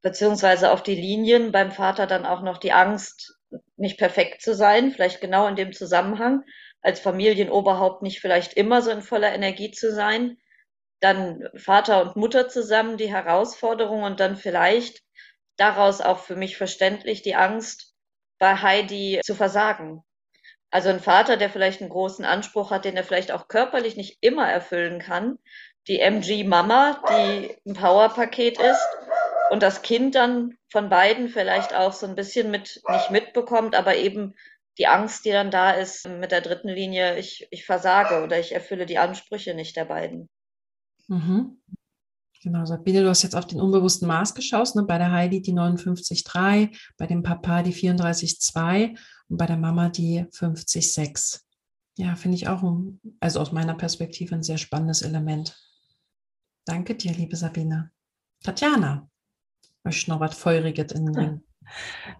beziehungsweise auf die Linien beim Vater dann auch noch die Angst, nicht perfekt zu sein, vielleicht genau in dem Zusammenhang, als Familienoberhaupt nicht vielleicht immer so in voller Energie zu sein, dann Vater und Mutter zusammen die Herausforderung und dann vielleicht daraus auch für mich verständlich die Angst, bei Heidi zu versagen. Also ein Vater, der vielleicht einen großen Anspruch hat, den er vielleicht auch körperlich nicht immer erfüllen kann. Die MG-Mama, die ein Powerpaket ist und das Kind dann von beiden vielleicht auch so ein bisschen mit nicht mitbekommt, aber eben die Angst, die dann da ist mit der dritten Linie, ich, ich versage oder ich erfülle die Ansprüche nicht der beiden. Mhm. Genau, Sabine, du hast jetzt auf den unbewussten Maß geschaut, ne? bei der Heidi die 59,3, bei dem Papa die 34,2 und bei der Mama die 50,6. Ja, finde ich auch, ein, also aus meiner Perspektive, ein sehr spannendes Element. Danke dir, liebe Sabine. Tatjana, möchtest noch was Feuriges in den Ring?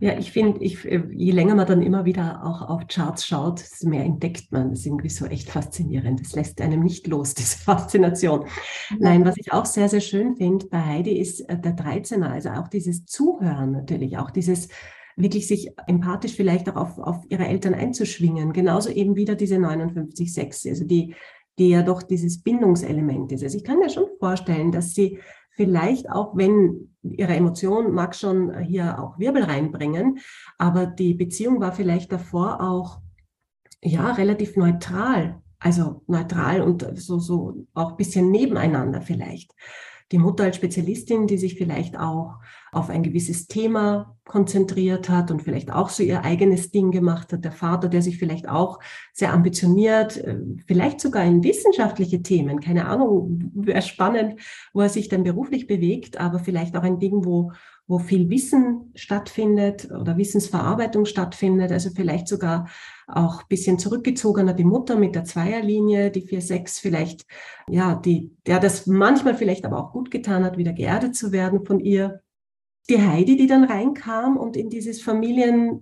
Ja, ich finde, ich, je länger man dann immer wieder auch auf Charts schaut, desto mehr entdeckt man. Das ist irgendwie so echt faszinierend. Das lässt einem nicht los, diese Faszination. Nein, was ich auch sehr, sehr schön finde bei Heidi ist äh, der 13er, also auch dieses Zuhören natürlich, auch dieses wirklich sich empathisch vielleicht auch auf, auf ihre Eltern einzuschwingen. Genauso eben wieder diese 59,6, also die, die ja doch dieses Bindungselement ist. Also ich kann mir schon vorstellen, dass sie vielleicht auch, wenn ihre Emotion mag schon hier auch Wirbel reinbringen, aber die Beziehung war vielleicht davor auch ja relativ neutral, also neutral und so so auch bisschen nebeneinander vielleicht die Mutter als Spezialistin, die sich vielleicht auch auf ein gewisses Thema konzentriert hat und vielleicht auch so ihr eigenes Ding gemacht hat. Der Vater, der sich vielleicht auch sehr ambitioniert, äh, vielleicht sogar in wissenschaftliche Themen, keine Ahnung, wäre spannend, wo er sich dann beruflich bewegt, aber vielleicht auch ein Ding, wo, wo viel Wissen stattfindet oder Wissensverarbeitung stattfindet, also vielleicht sogar auch ein bisschen zurückgezogener die Mutter mit der Zweierlinie, die 4-6 vielleicht, ja, die, der das manchmal vielleicht aber auch gut getan hat, wieder geerdet zu werden von ihr. Die Heidi, die dann reinkam und in dieses Familien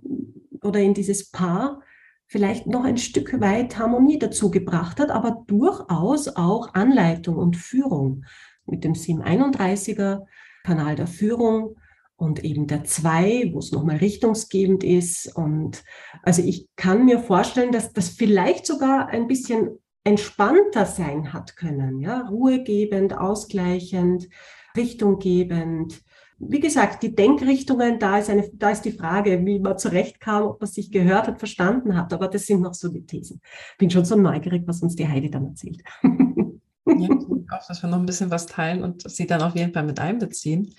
oder in dieses Paar vielleicht noch ein Stück weit Harmonie dazu gebracht hat, aber durchaus auch Anleitung und Führung mit dem 731er Kanal der Führung und eben der zwei, wo es nochmal richtungsgebend ist. Und also ich kann mir vorstellen, dass das vielleicht sogar ein bisschen entspannter sein hat können, ja, ruhegebend, ausgleichend, richtunggebend. Wie gesagt, die Denkrichtungen, da ist eine, da ist die Frage, wie man zurechtkam, ob man sich gehört hat, verstanden hat. Aber das sind noch so die Thesen. Bin schon so neugierig, was uns die Heidi dann erzählt. Ja, auch, dass wir noch ein bisschen was teilen und sie dann auf jeden Fall mit einbeziehen.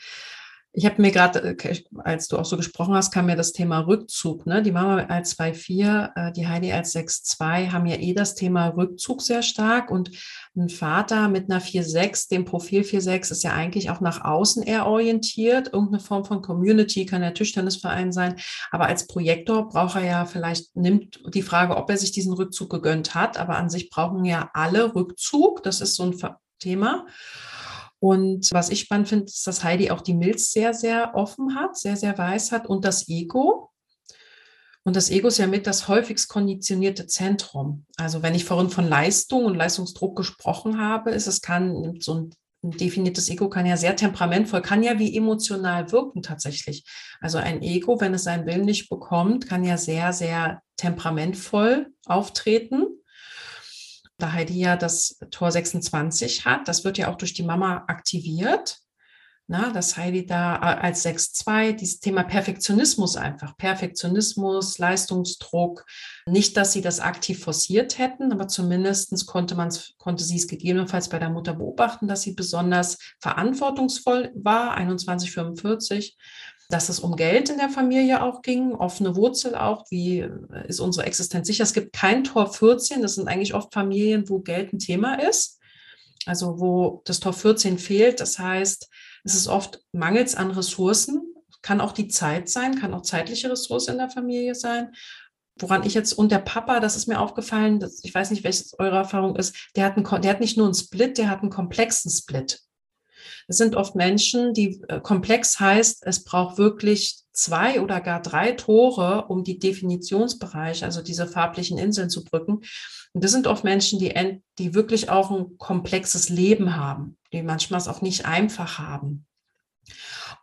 Ich habe mir gerade, äh, als du auch so gesprochen hast, kam mir das Thema Rückzug. Ne? Die Mama als 2,4, äh, die Heidi als 6,2 haben ja eh das Thema Rückzug sehr stark. Und ein Vater mit einer 4,6, dem Profil 4,6, ist ja eigentlich auch nach außen eher orientiert. Irgendeine Form von Community kann der Tischtennisverein sein. Aber als Projektor braucht er ja vielleicht, nimmt die Frage, ob er sich diesen Rückzug gegönnt hat. Aber an sich brauchen ja alle Rückzug. Das ist so ein Thema. Und was ich spannend finde, ist, dass Heidi auch die Milz sehr, sehr offen hat, sehr, sehr weiß hat und das Ego. Und das Ego ist ja mit das häufigst konditionierte Zentrum. Also wenn ich vorhin von Leistung und Leistungsdruck gesprochen habe, ist es kann so ein ein definiertes Ego kann ja sehr temperamentvoll, kann ja wie emotional wirken tatsächlich. Also ein Ego, wenn es seinen Willen nicht bekommt, kann ja sehr, sehr temperamentvoll auftreten. Da Heidi ja das Tor 26 hat, das wird ja auch durch die Mama aktiviert. Na, dass Heidi da äh, als 6-2 dieses Thema Perfektionismus einfach, Perfektionismus, Leistungsdruck, nicht, dass sie das aktiv forciert hätten, aber zumindest konnte, konnte sie es gegebenenfalls bei der Mutter beobachten, dass sie besonders verantwortungsvoll war, 2145, dass es um Geld in der Familie auch ging, offene Wurzel auch, wie äh, ist unsere Existenz sicher. Es gibt kein Tor 14, das sind eigentlich oft Familien, wo Geld ein Thema ist, also wo das Tor 14 fehlt. Das heißt, es ist oft mangels an Ressourcen, kann auch die Zeit sein, kann auch zeitliche Ressource in der Familie sein. Woran ich jetzt und der Papa, das ist mir aufgefallen, dass, ich weiß nicht, welches eure Erfahrung ist, der hat, einen, der hat nicht nur einen Split, der hat einen komplexen Split. Es sind oft Menschen, die äh, komplex heißt, es braucht wirklich zwei oder gar drei Tore, um die Definitionsbereiche, also diese farblichen Inseln zu brücken. Und das sind oft Menschen, die, die wirklich auch ein komplexes Leben haben, die manchmal es auch nicht einfach haben.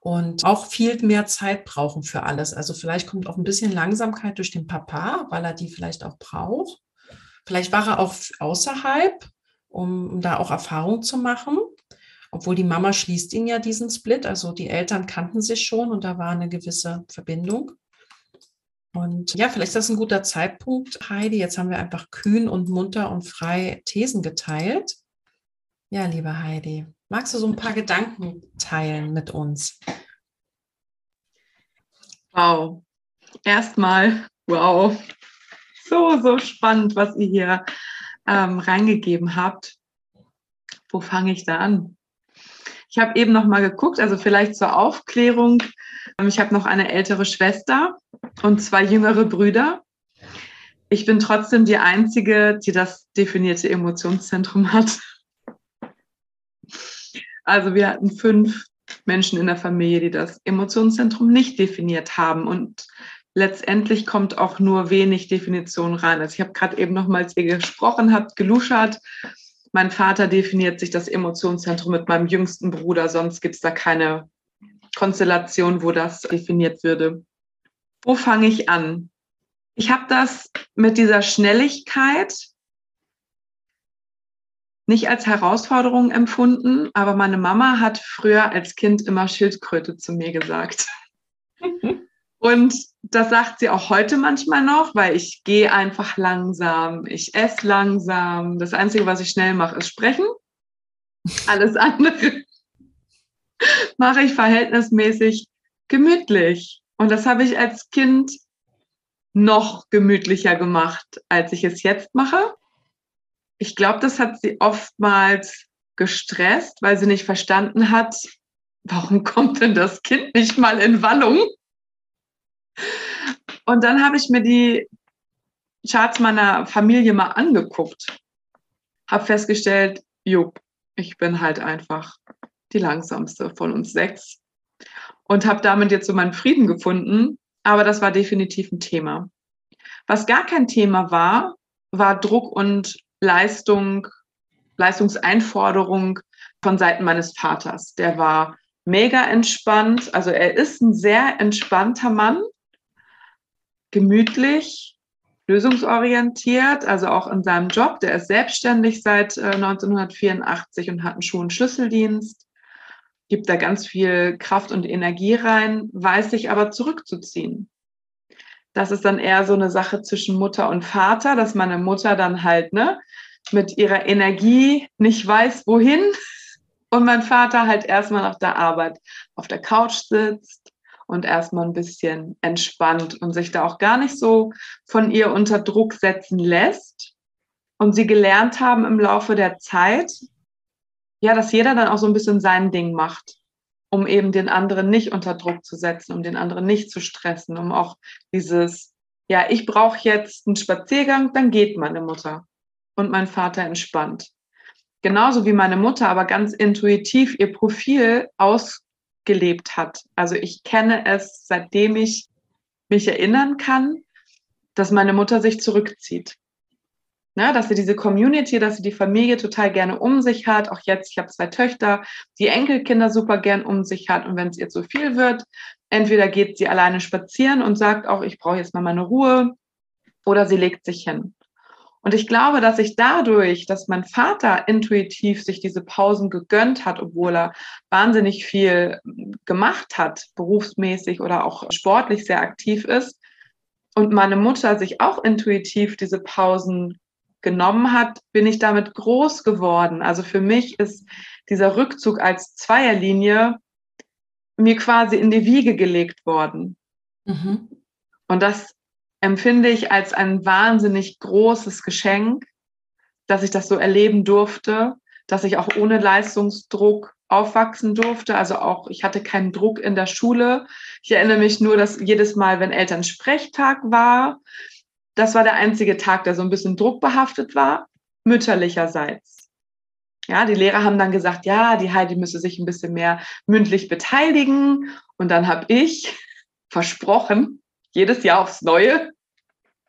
Und auch viel mehr Zeit brauchen für alles. Also vielleicht kommt auch ein bisschen Langsamkeit durch den Papa, weil er die vielleicht auch braucht. Vielleicht war er auch außerhalb, um, um da auch Erfahrung zu machen. Obwohl die Mama schließt ihn ja diesen Split. Also die Eltern kannten sich schon und da war eine gewisse Verbindung. Und ja, vielleicht ist das ein guter Zeitpunkt, Heidi. Jetzt haben wir einfach kühn und munter und frei Thesen geteilt. Ja, liebe Heidi, magst du so ein paar Gedanken teilen mit uns? Wow. Erstmal, wow. So, so spannend, was ihr hier ähm, reingegeben habt. Wo fange ich da an? Ich habe eben noch mal geguckt, also vielleicht zur Aufklärung. Ähm, ich habe noch eine ältere Schwester und zwei jüngere Brüder. Ich bin trotzdem die Einzige, die das definierte Emotionszentrum hat. Also wir hatten fünf Menschen in der Familie, die das Emotionszentrum nicht definiert haben. Und letztendlich kommt auch nur wenig Definition rein. Also ich habe gerade eben noch mal, als ihr gesprochen habt, geluschert. Mein Vater definiert sich das Emotionszentrum mit meinem jüngsten Bruder, sonst gibt es da keine Konstellation, wo das definiert würde. Wo fange ich an? Ich habe das mit dieser Schnelligkeit nicht als Herausforderung empfunden, aber meine Mama hat früher als Kind immer Schildkröte zu mir gesagt. Und das sagt sie auch heute manchmal noch, weil ich gehe einfach langsam, ich esse langsam. Das Einzige, was ich schnell mache, ist sprechen. Alles andere mache ich verhältnismäßig gemütlich. Und das habe ich als Kind noch gemütlicher gemacht, als ich es jetzt mache. Ich glaube, das hat sie oftmals gestresst, weil sie nicht verstanden hat, warum kommt denn das Kind nicht mal in Wallung? Und dann habe ich mir die Charts meiner Familie mal angeguckt, habe festgestellt, jupp, ich bin halt einfach die langsamste von uns sechs und habe damit jetzt so meinen Frieden gefunden. Aber das war definitiv ein Thema. Was gar kein Thema war, war Druck und Leistung, Leistungseinforderung von Seiten meines Vaters. Der war mega entspannt. Also er ist ein sehr entspannter Mann, gemütlich, lösungsorientiert, also auch in seinem Job. Der ist selbstständig seit 1984 äh, und hat einen Schuh- gibt da ganz viel Kraft und Energie rein, weiß sich aber zurückzuziehen. Das ist dann eher so eine Sache zwischen Mutter und Vater, dass meine Mutter dann halt ne, mit ihrer Energie nicht weiß, wohin und mein Vater halt erstmal nach der Arbeit auf der Couch sitzt und erstmal ein bisschen entspannt und sich da auch gar nicht so von ihr unter Druck setzen lässt. Und sie gelernt haben im Laufe der Zeit, ja, dass jeder dann auch so ein bisschen sein Ding macht, um eben den anderen nicht unter Druck zu setzen, um den anderen nicht zu stressen, um auch dieses, ja, ich brauche jetzt einen Spaziergang, dann geht meine Mutter und mein Vater entspannt. genauso wie meine Mutter, aber ganz intuitiv ihr Profil ausgelebt hat. Also ich kenne es, seitdem ich mich erinnern kann, dass meine Mutter sich zurückzieht. Ne, dass sie diese Community, dass sie die Familie total gerne um sich hat. Auch jetzt, ich habe zwei Töchter, die Enkelkinder super gern um sich hat. Und wenn es ihr zu viel wird, entweder geht sie alleine spazieren und sagt auch, ich brauche jetzt mal meine Ruhe, oder sie legt sich hin. Und ich glaube, dass ich dadurch, dass mein Vater intuitiv sich diese Pausen gegönnt hat, obwohl er wahnsinnig viel gemacht hat, berufsmäßig oder auch sportlich sehr aktiv ist, und meine Mutter sich auch intuitiv diese Pausen genommen hat, bin ich damit groß geworden. Also für mich ist dieser Rückzug als Zweierlinie mir quasi in die Wiege gelegt worden. Mhm. Und das empfinde ich als ein wahnsinnig großes Geschenk, dass ich das so erleben durfte, dass ich auch ohne Leistungsdruck aufwachsen durfte. Also auch, ich hatte keinen Druck in der Schule. Ich erinnere mich nur, dass jedes Mal, wenn Elternsprechtag war, das war der einzige Tag, der so ein bisschen druckbehaftet war, mütterlicherseits. Ja, die Lehrer haben dann gesagt, ja, die Heidi müsse sich ein bisschen mehr mündlich beteiligen. Und dann habe ich versprochen, jedes Jahr aufs Neue,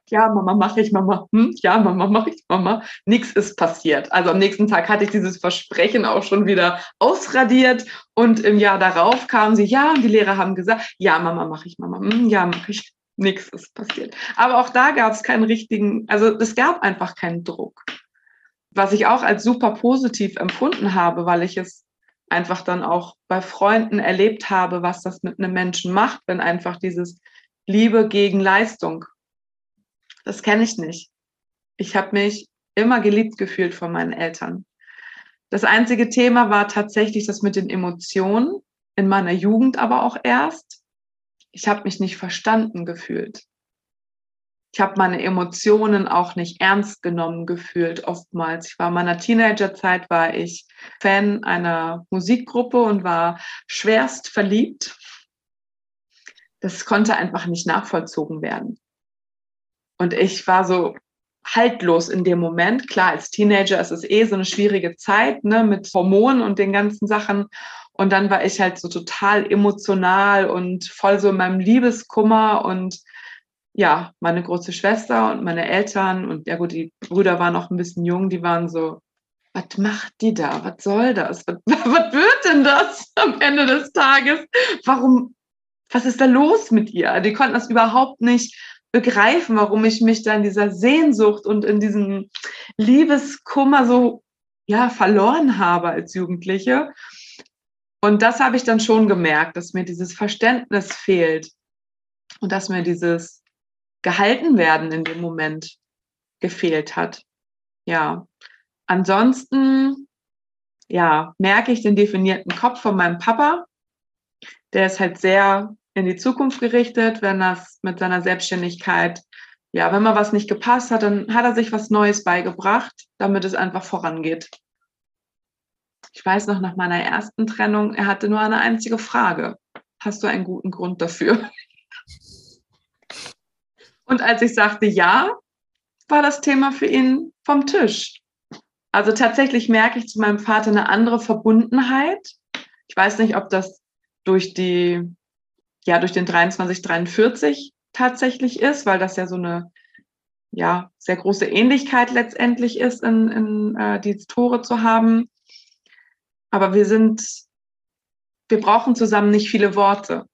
ja, Mama, mache ich, Mama, hm? ja, Mama, mache ich, Mama. Nichts ist passiert. Also am nächsten Tag hatte ich dieses Versprechen auch schon wieder ausradiert und im Jahr darauf kamen sie, ja, und die Lehrer haben gesagt, ja, Mama, mache ich, Mama, hm? ja, mache ich. Nichts ist passiert. Aber auch da gab es keinen richtigen, also es gab einfach keinen Druck. Was ich auch als super positiv empfunden habe, weil ich es einfach dann auch bei Freunden erlebt habe, was das mit einem Menschen macht, wenn einfach dieses Liebe gegen Leistung das kenne ich nicht. Ich habe mich immer geliebt gefühlt von meinen Eltern. Das einzige Thema war tatsächlich das mit den Emotionen, in meiner Jugend aber auch erst. Ich habe mich nicht verstanden gefühlt. Ich habe meine Emotionen auch nicht ernst genommen gefühlt, oftmals. Ich war in meiner Teenagerzeit, war ich Fan einer Musikgruppe und war schwerst verliebt. Das konnte einfach nicht nachvollzogen werden. Und ich war so haltlos in dem Moment. Klar, als Teenager ist es eh so eine schwierige Zeit, ne, mit Hormonen und den ganzen Sachen. Und dann war ich halt so total emotional und voll so in meinem Liebeskummer und ja, meine große Schwester und meine Eltern und ja gut, die Brüder waren noch ein bisschen jung, die waren so, was macht die da? Was soll das? Was, was wird denn das am Ende des Tages? Warum, was ist da los mit ihr? Die konnten das überhaupt nicht begreifen, warum ich mich da in dieser Sehnsucht und in diesem Liebeskummer so ja verloren habe als Jugendliche. Und das habe ich dann schon gemerkt, dass mir dieses Verständnis fehlt und dass mir dieses gehalten werden in dem Moment gefehlt hat. Ja. Ansonsten ja, merke ich den definierten Kopf von meinem Papa. Der ist halt sehr in die Zukunft gerichtet, wenn das mit seiner Selbstständigkeit, ja, wenn mal was nicht gepasst hat, dann hat er sich was Neues beigebracht, damit es einfach vorangeht. Ich weiß noch nach meiner ersten Trennung, er hatte nur eine einzige Frage. Hast du einen guten Grund dafür? Und als ich sagte ja, war das Thema für ihn vom Tisch. Also tatsächlich merke ich zu meinem Vater eine andere Verbundenheit. Ich weiß nicht, ob das durch die ja durch den 2343 tatsächlich ist, weil das ja so eine ja, sehr große Ähnlichkeit letztendlich ist, in, in äh, die Tore zu haben. Aber wir sind, wir brauchen zusammen nicht viele Worte.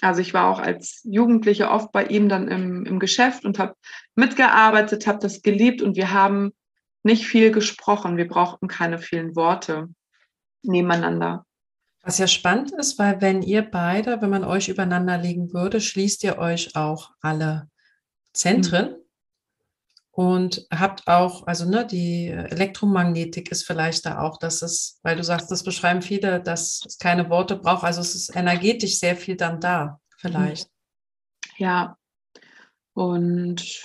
Also ich war auch als Jugendliche oft bei ihm dann im, im Geschäft und habe mitgearbeitet, habe das geliebt und wir haben nicht viel gesprochen. Wir brauchten keine vielen Worte nebeneinander. Was ja spannend ist, weil wenn ihr beide, wenn man euch übereinander legen würde, schließt ihr euch auch alle Zentren mhm. und habt auch, also ne, die Elektromagnetik ist vielleicht da auch, dass es, weil du sagst, das beschreiben viele, dass es keine Worte braucht, also es ist energetisch sehr viel dann da, vielleicht. Ja. Und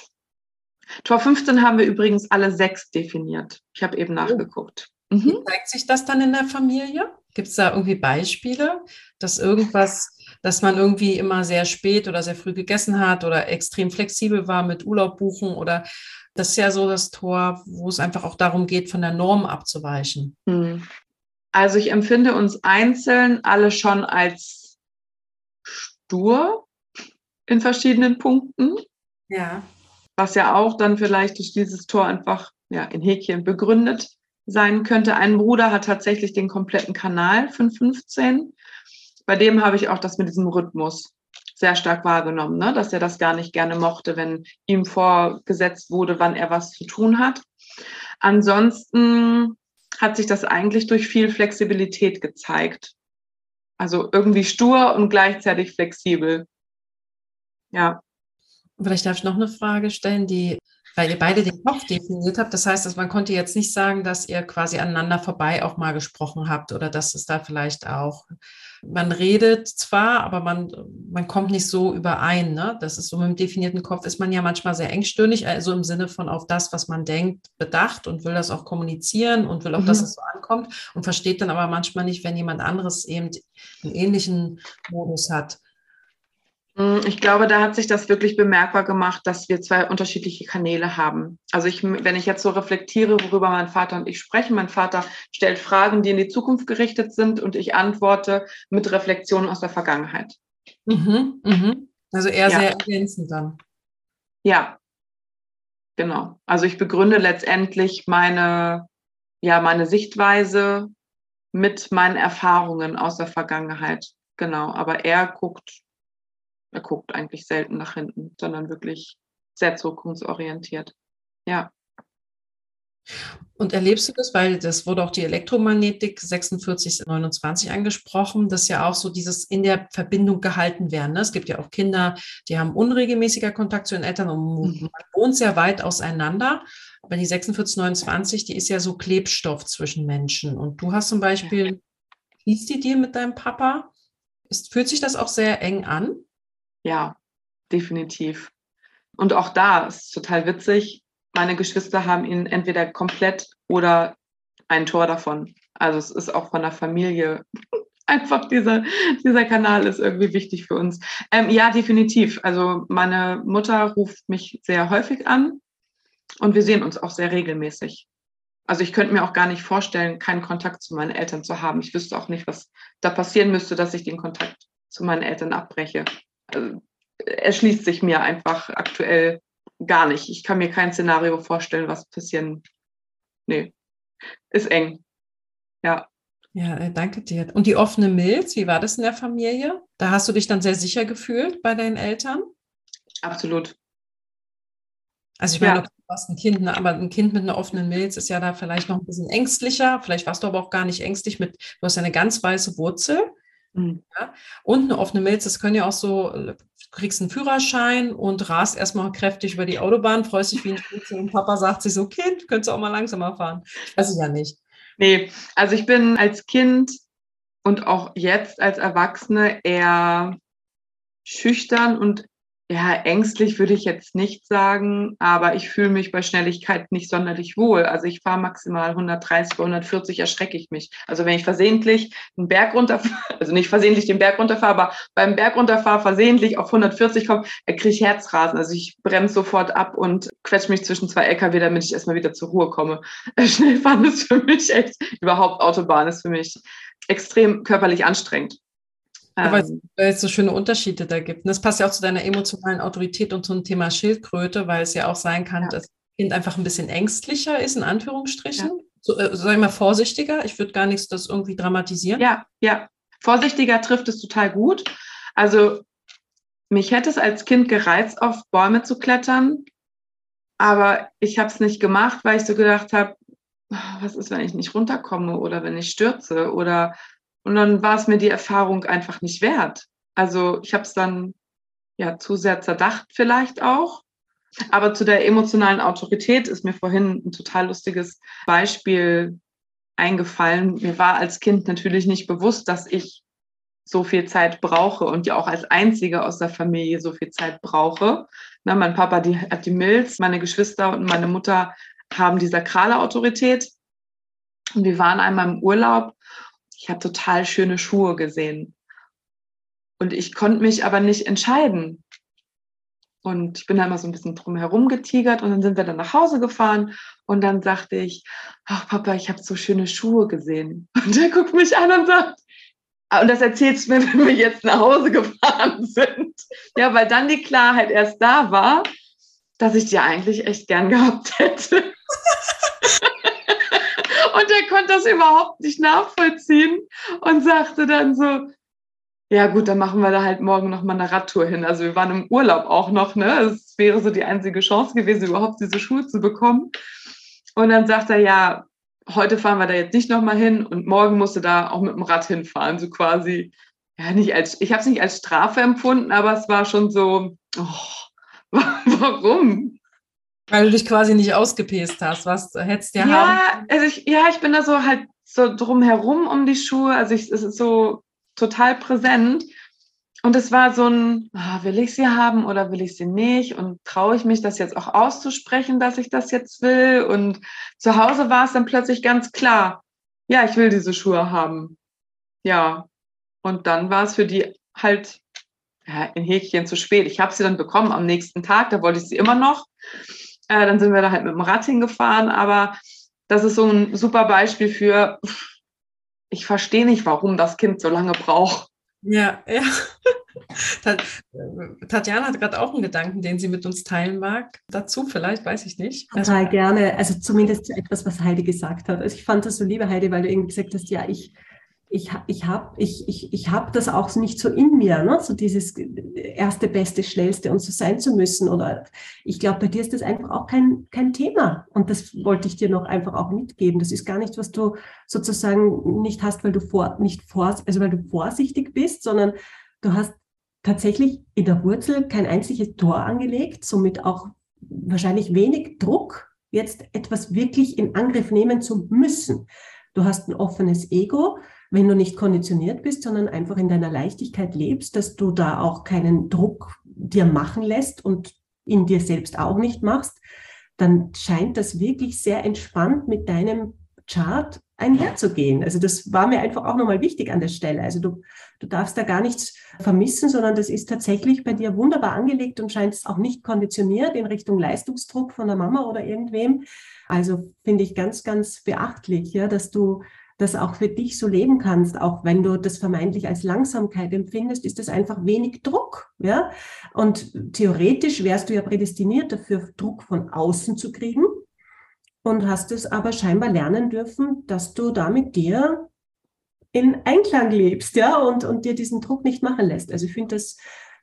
Tor 15 haben wir übrigens alle sechs definiert. Ich habe eben oh. nachgeguckt. Mhm. Zeigt sich das dann in der Familie? Gibt es da irgendwie Beispiele, dass irgendwas, dass man irgendwie immer sehr spät oder sehr früh gegessen hat oder extrem flexibel war mit Urlaub buchen oder Das ist ja so das Tor, wo es einfach auch darum geht, von der Norm abzuweichen. Hm. Also ich empfinde uns einzeln alle schon als stur in verschiedenen Punkten. Ja. Was ja auch dann vielleicht durch dieses Tor einfach ja, in Häkchen begründet sein könnte. Ein Bruder hat tatsächlich den kompletten Kanal von 15. Bei dem habe ich auch das mit diesem Rhythmus sehr stark wahrgenommen, ne? dass er das gar nicht gerne mochte, wenn ihm vorgesetzt wurde, wann er was zu tun hat. Ansonsten hat sich das eigentlich durch viel Flexibilität gezeigt. Also irgendwie stur und gleichzeitig flexibel. Ja. Vielleicht darf ich noch eine Frage stellen, die, weil ihr beide den Kopf definiert habt. Das heißt, dass man konnte jetzt nicht sagen, dass ihr quasi aneinander vorbei auch mal gesprochen habt oder dass es da vielleicht auch, man redet zwar, aber man, man kommt nicht so überein. Ne? Das ist so mit dem definierten Kopf ist man ja manchmal sehr engstirnig, also im Sinne von auf das, was man denkt, bedacht und will das auch kommunizieren und will auch, mhm. dass es so ankommt und versteht dann aber manchmal nicht, wenn jemand anderes eben einen ähnlichen Modus hat. Hm, ich glaube, da hat sich das wirklich bemerkbar gemacht, dass wir zwei unterschiedliche Kanäle haben. Also ich, wenn ich jetzt so reflektiere, worüber mein Vater und ich sprechen, mein Vater stellt Fragen, die in die Zukunft gerichtet sind und ich antworte mit Reflexionen aus der Vergangenheit. Mhm, mhm. Also eher ja. sehr ergänzend dann. Ja, genau. Also ich begründe letztendlich meine, ja, meine Sichtweise mit meinen Erfahrungen aus der Vergangenheit. Genau. Aber er guckt er guckt eigentlich selten nach hinten, sondern wirklich sehr zukunftsorientiert. Ja. Und erlebst du das, weil das wurde auch die Elektromagnetik 4629 angesprochen, dass ja auch so dieses in der Verbindung gehalten werden. Ne? Es gibt ja auch Kinder, die haben unregelmäßiger Kontakt zu den Eltern und mhm. man wohnt sehr weit auseinander. Aber die 4629, die ist ja so Klebstoff zwischen Menschen. Und du hast zum Beispiel, schließt die dir mit deinem Papa? Ist, fühlt sich das auch sehr eng an? Ja, definitiv. Und auch da ist total witzig. Meine Geschwister haben ihn entweder komplett oder ein Tor davon. Also es ist auch von der Familie einfach dieser, dieser Kanal ist irgendwie wichtig für uns. Ähm, ja, definitiv. Also meine Mutter ruft mich sehr häufig an und wir sehen uns auch sehr regelmäßig. Also ich könnte mir auch gar nicht vorstellen, keinen Kontakt zu meinen Eltern zu haben. Ich wüsste auch nicht, was da passieren müsste, dass ich den Kontakt zu meinen Eltern abbreche erschließt sich mir einfach aktuell gar nicht. Ich kann mir kein Szenario vorstellen, was passieren. Nee, ist eng. Ja. Ja, äh, danke dir. Und die offene Milz, wie war das in der Familie? Da hast du dich dann sehr sicher gefühlt bei deinen Eltern? Absolut. Also ich meine, ja. du warst ein Kind, ne, aber ein Kind mit einer offenen Milz ist ja da vielleicht noch ein bisschen ängstlicher. Vielleicht warst du aber auch gar nicht ängstlich mit, du hast ja eine ganz weiße Wurzel. Mhm. Ja? Und eine offene Milz, das können ja auch so, du kriegst einen Führerschein und rast erstmal kräftig über die Autobahn, freust dich wie ein Spitzel und Papa sagt sich so, Kind, könntest du auch mal langsamer fahren. Weiß ich ja nicht. Nee, also ich bin als Kind und auch jetzt als Erwachsene eher schüchtern und ja, ängstlich würde ich jetzt nicht sagen, aber ich fühle mich bei Schnelligkeit nicht sonderlich wohl. Also ich fahre maximal 130 bei 140 erschrecke ich mich. Also wenn ich versehentlich einen Berg runterfahre, also nicht versehentlich den Berg runterfahre, aber beim Berg runterfahre versehentlich auf 140 komme, kriege ich Herzrasen. Also ich bremse sofort ab und quetsche mich zwischen zwei LKW, damit ich erstmal wieder zur Ruhe komme. Schnellfahren ist für mich echt, überhaupt Autobahn ist für mich extrem körperlich anstrengend. Aber ähm, weil es so schöne Unterschiede da gibt. Und das passt ja auch zu deiner emotionalen Autorität und zum Thema Schildkröte, weil es ja auch sein kann, ja. dass das Kind einfach ein bisschen ängstlicher ist, in Anführungsstrichen. Ja. So, äh, sag ich mal, vorsichtiger. Ich würde gar nichts das irgendwie dramatisieren. Ja, ja. Vorsichtiger trifft es total gut. Also mich hätte es als Kind gereizt, auf Bäume zu klettern, aber ich habe es nicht gemacht, weil ich so gedacht habe, was ist, wenn ich nicht runterkomme oder wenn ich stürze oder und dann war es mir die Erfahrung einfach nicht wert. Also ich habe es dann ja zu sehr zerdacht vielleicht auch. Aber zu der emotionalen Autorität ist mir vorhin ein total lustiges Beispiel eingefallen. Mir war als Kind natürlich nicht bewusst, dass ich so viel Zeit brauche und ja auch als einzige aus der Familie so viel Zeit brauche. Na, mein Papa die, hat die Milz, meine Geschwister und meine Mutter haben die sakrale Autorität. Und wir waren einmal im Urlaub ich habe total schöne Schuhe gesehen. Und ich konnte mich aber nicht entscheiden. Und ich bin da immer so ein bisschen drum herum getigert und dann sind wir dann nach Hause gefahren und dann sagte ich, ach Papa, ich habe so schöne Schuhe gesehen. Und der guckt mich an und sagt, ah, und das erzählst du mir, wenn wir jetzt nach Hause gefahren sind. Ja, weil dann die Klarheit erst da war, dass ich die eigentlich echt gern gehabt hätte. und er konnte das überhaupt nicht nachvollziehen und sagte dann so, ja gut, dann machen wir da halt morgen noch mal eine Radtour hin. Also wir waren im Urlaub auch noch, ne? Es wäre so die einzige Chance gewesen, überhaupt diese Schuhe zu bekommen. Und dann sagt er, ja, heute fahren wir da jetzt nicht noch mal hin und morgen musst du da auch mit dem Rad hinfahren, so quasi. Ja, nicht als, ich habe es nicht als Strafe empfunden, aber es war schon so, oh, warum? Weil du dich quasi nicht ausgepäst hast, was hättest du ja haben? Also ich, ja, ich bin da so halt so drumherum um die Schuhe. Also ich, es ist so, total präsent. Und es war so ein, ah, will ich sie haben oder will ich sie nicht? Und traue ich mich das jetzt auch auszusprechen, dass ich das jetzt will? Und zu Hause war es dann plötzlich ganz klar, ja, ich will diese Schuhe haben. Ja. Und dann war es für die halt ja, in Häkchen zu spät. Ich habe sie dann bekommen am nächsten Tag, da wollte ich sie immer noch. Äh, dann sind wir da halt mit dem Rad hingefahren, aber das ist so ein super Beispiel für, ich verstehe nicht, warum das Kind so lange braucht. Ja, ja. Tatjana hat gerade auch einen Gedanken, den sie mit uns teilen mag. Dazu vielleicht, weiß ich nicht. Total also, gerne. Also zumindest zu etwas, was Heidi gesagt hat. Also ich fand das so liebe, Heidi, weil du irgendwie gesagt hast, ja, ich, ich, ich habe ich, ich, ich hab das auch nicht so in mir, ne? so dieses erste, beste, schnellste und so sein zu müssen. Oder ich glaube, bei dir ist das einfach auch kein, kein Thema. Und das wollte ich dir noch einfach auch mitgeben. Das ist gar nicht, was du sozusagen nicht hast, weil du vor, nicht vor, also weil du vorsichtig bist, sondern du hast tatsächlich in der Wurzel kein einziges Tor angelegt, somit auch wahrscheinlich wenig Druck, jetzt etwas wirklich in Angriff nehmen zu müssen. Du hast ein offenes Ego, wenn du nicht konditioniert bist, sondern einfach in deiner Leichtigkeit lebst, dass du da auch keinen Druck dir machen lässt und in dir selbst auch nicht machst, dann scheint das wirklich sehr entspannt mit deinem Chart einherzugehen. Also das war mir einfach auch nochmal wichtig an der Stelle. Also du, du darfst da gar nichts vermissen, sondern das ist tatsächlich bei dir wunderbar angelegt und scheint auch nicht konditioniert in Richtung Leistungsdruck von der Mama oder irgendwem. Also finde ich ganz, ganz beachtlich, ja, dass du das auch für dich so leben kannst, auch wenn du das vermeintlich als Langsamkeit empfindest, ist das einfach wenig Druck, ja. Und theoretisch wärst du ja prädestiniert dafür, Druck von außen zu kriegen und hast es aber scheinbar lernen dürfen, dass du da mit dir in Einklang lebst, ja, und, und dir diesen Druck nicht machen lässt. Also ich finde das,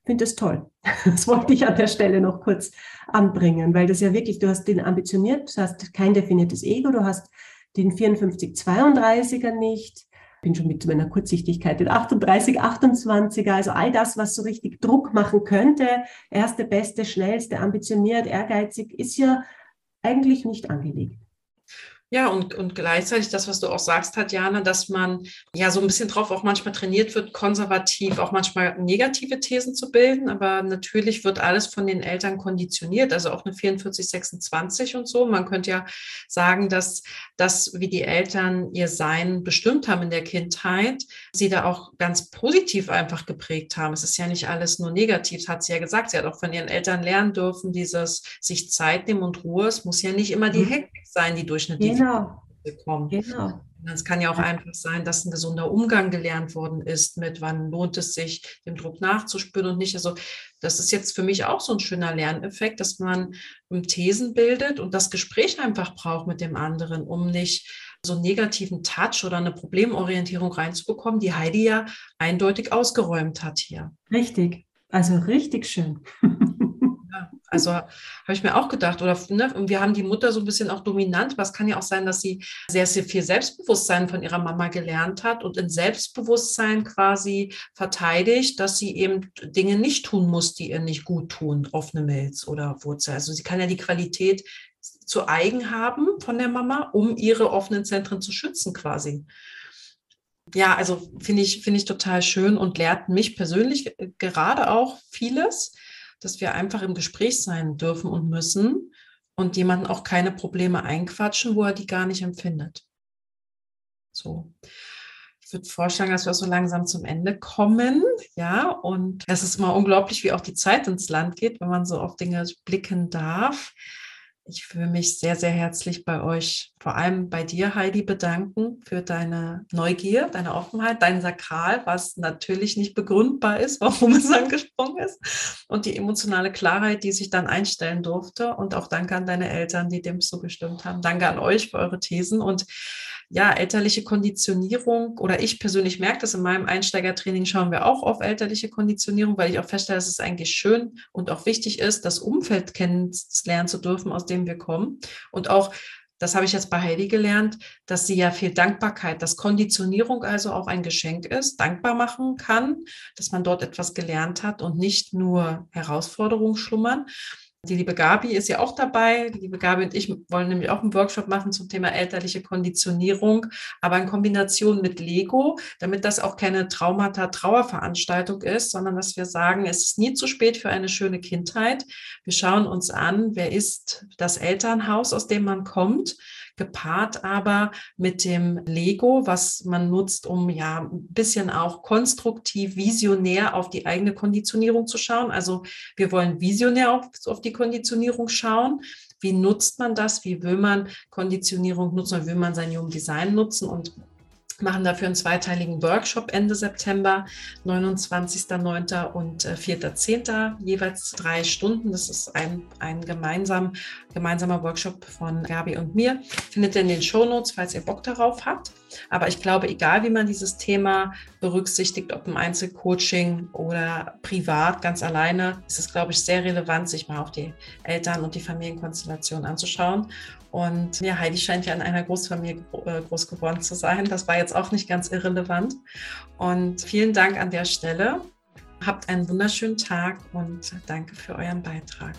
finde das toll. Das wollte ich an der Stelle noch kurz anbringen, weil das ja wirklich, du hast den ambitioniert, du hast kein definiertes Ego, du hast den 5432er nicht. Bin schon mit meiner Kurzsichtigkeit, den 38, 28er, also all das, was so richtig Druck machen könnte, erste, beste, schnellste, ambitioniert, ehrgeizig, ist ja eigentlich nicht angelegt. Ja, und, und gleichzeitig das, was du auch sagst, Tatjana, dass man ja so ein bisschen drauf auch manchmal trainiert wird, konservativ auch manchmal negative Thesen zu bilden. Aber natürlich wird alles von den Eltern konditioniert, also auch eine 44, 26 und so. Man könnte ja sagen, dass das, wie die Eltern ihr Sein bestimmt haben in der Kindheit, sie da auch ganz positiv einfach geprägt haben. Es ist ja nicht alles nur negativ, das hat sie ja gesagt. Sie hat auch von ihren Eltern lernen dürfen, dieses sich Zeit nehmen und Ruhe. Es muss ja nicht immer die mhm. Hektik sein, die durchschnittlich genau. bekommen. Genau. Es kann ja auch einfach sein, dass ein gesunder Umgang gelernt worden ist mit, wann lohnt es sich, dem Druck nachzuspüren und nicht. Also das ist jetzt für mich auch so ein schöner Lerneffekt, dass man Thesen bildet und das Gespräch einfach braucht mit dem anderen, um nicht so einen negativen Touch oder eine Problemorientierung reinzubekommen, die Heidi ja eindeutig ausgeräumt hat hier. Richtig, also richtig schön. Also habe ich mir auch gedacht, oder ne, wir haben die Mutter so ein bisschen auch dominant, was kann ja auch sein, dass sie sehr, sehr viel Selbstbewusstsein von ihrer Mama gelernt hat und in Selbstbewusstsein quasi verteidigt, dass sie eben Dinge nicht tun muss, die ihr nicht gut tun, offene Milz oder Wurzel. Also sie kann ja die Qualität zu eigen haben von der Mama, um ihre offenen Zentren zu schützen quasi. Ja, also finde ich, finde ich total schön und lehrt mich persönlich gerade auch vieles dass wir einfach im Gespräch sein dürfen und müssen und jemanden auch keine Probleme einquatschen, wo er die gar nicht empfindet. So. Ich würde vorschlagen, dass wir so langsam zum Ende kommen. Ja, und es ist immer unglaublich, wie auch die Zeit ins Land geht, wenn man so auf Dinge blicken darf. Ich will mich sehr, sehr herzlich bei euch, vor allem bei dir, Heidi, bedanken für deine Neugier, deine Offenheit, dein Sakral, was natürlich nicht begründbar ist, warum es angesprungen ist, und die emotionale Klarheit, die sich dann einstellen durfte. Und auch danke an deine Eltern, die dem zugestimmt haben. Danke an euch für eure Thesen und ja, elterliche Konditionierung oder ich persönlich merke das in meinem Einsteigertraining, schauen wir auch auf elterliche Konditionierung, weil ich auch feststelle, dass es eigentlich schön und auch wichtig ist, das Umfeld kennenlernen zu dürfen, aus dem wir kommen. Und auch das habe ich jetzt bei Heidi gelernt, dass sie ja viel Dankbarkeit, dass Konditionierung also auch ein Geschenk ist, dankbar machen kann, dass man dort etwas gelernt hat und nicht nur Herausforderungen schlummern. Die liebe Gabi ist ja auch dabei. Die liebe Gabi und ich wollen nämlich auch einen Workshop machen zum Thema elterliche Konditionierung, aber in Kombination mit Lego, damit das auch keine Traumata, Trauerveranstaltung ist, sondern dass wir sagen, es ist nie zu spät für eine schöne Kindheit. Wir schauen uns an, wer ist das Elternhaus, aus dem man kommt gepaart aber mit dem Lego, was man nutzt, um ja ein bisschen auch konstruktiv, visionär auf die eigene Konditionierung zu schauen. Also wir wollen visionär auf, auf die Konditionierung schauen. Wie nutzt man das? Wie will man Konditionierung nutzen? Wie will man sein Human Design nutzen? Und machen dafür einen zweiteiligen Workshop Ende September, 29.09. und 4.10. Äh, jeweils drei Stunden. Das ist ein, ein gemeinsam, gemeinsamer Workshop von Gabi und mir. Findet ihr in den Show Notes, falls ihr Bock darauf habt. Aber ich glaube, egal wie man dieses Thema berücksichtigt, ob im Einzelcoaching oder privat, ganz alleine, ist es, glaube ich, sehr relevant, sich mal auf die Eltern- und die Familienkonstellation anzuschauen. Und ja, Heidi scheint ja in einer Großfamilie äh, groß geworden zu sein. Das war jetzt auch nicht ganz irrelevant. Und vielen Dank an der Stelle. Habt einen wunderschönen Tag und danke für euren Beitrag.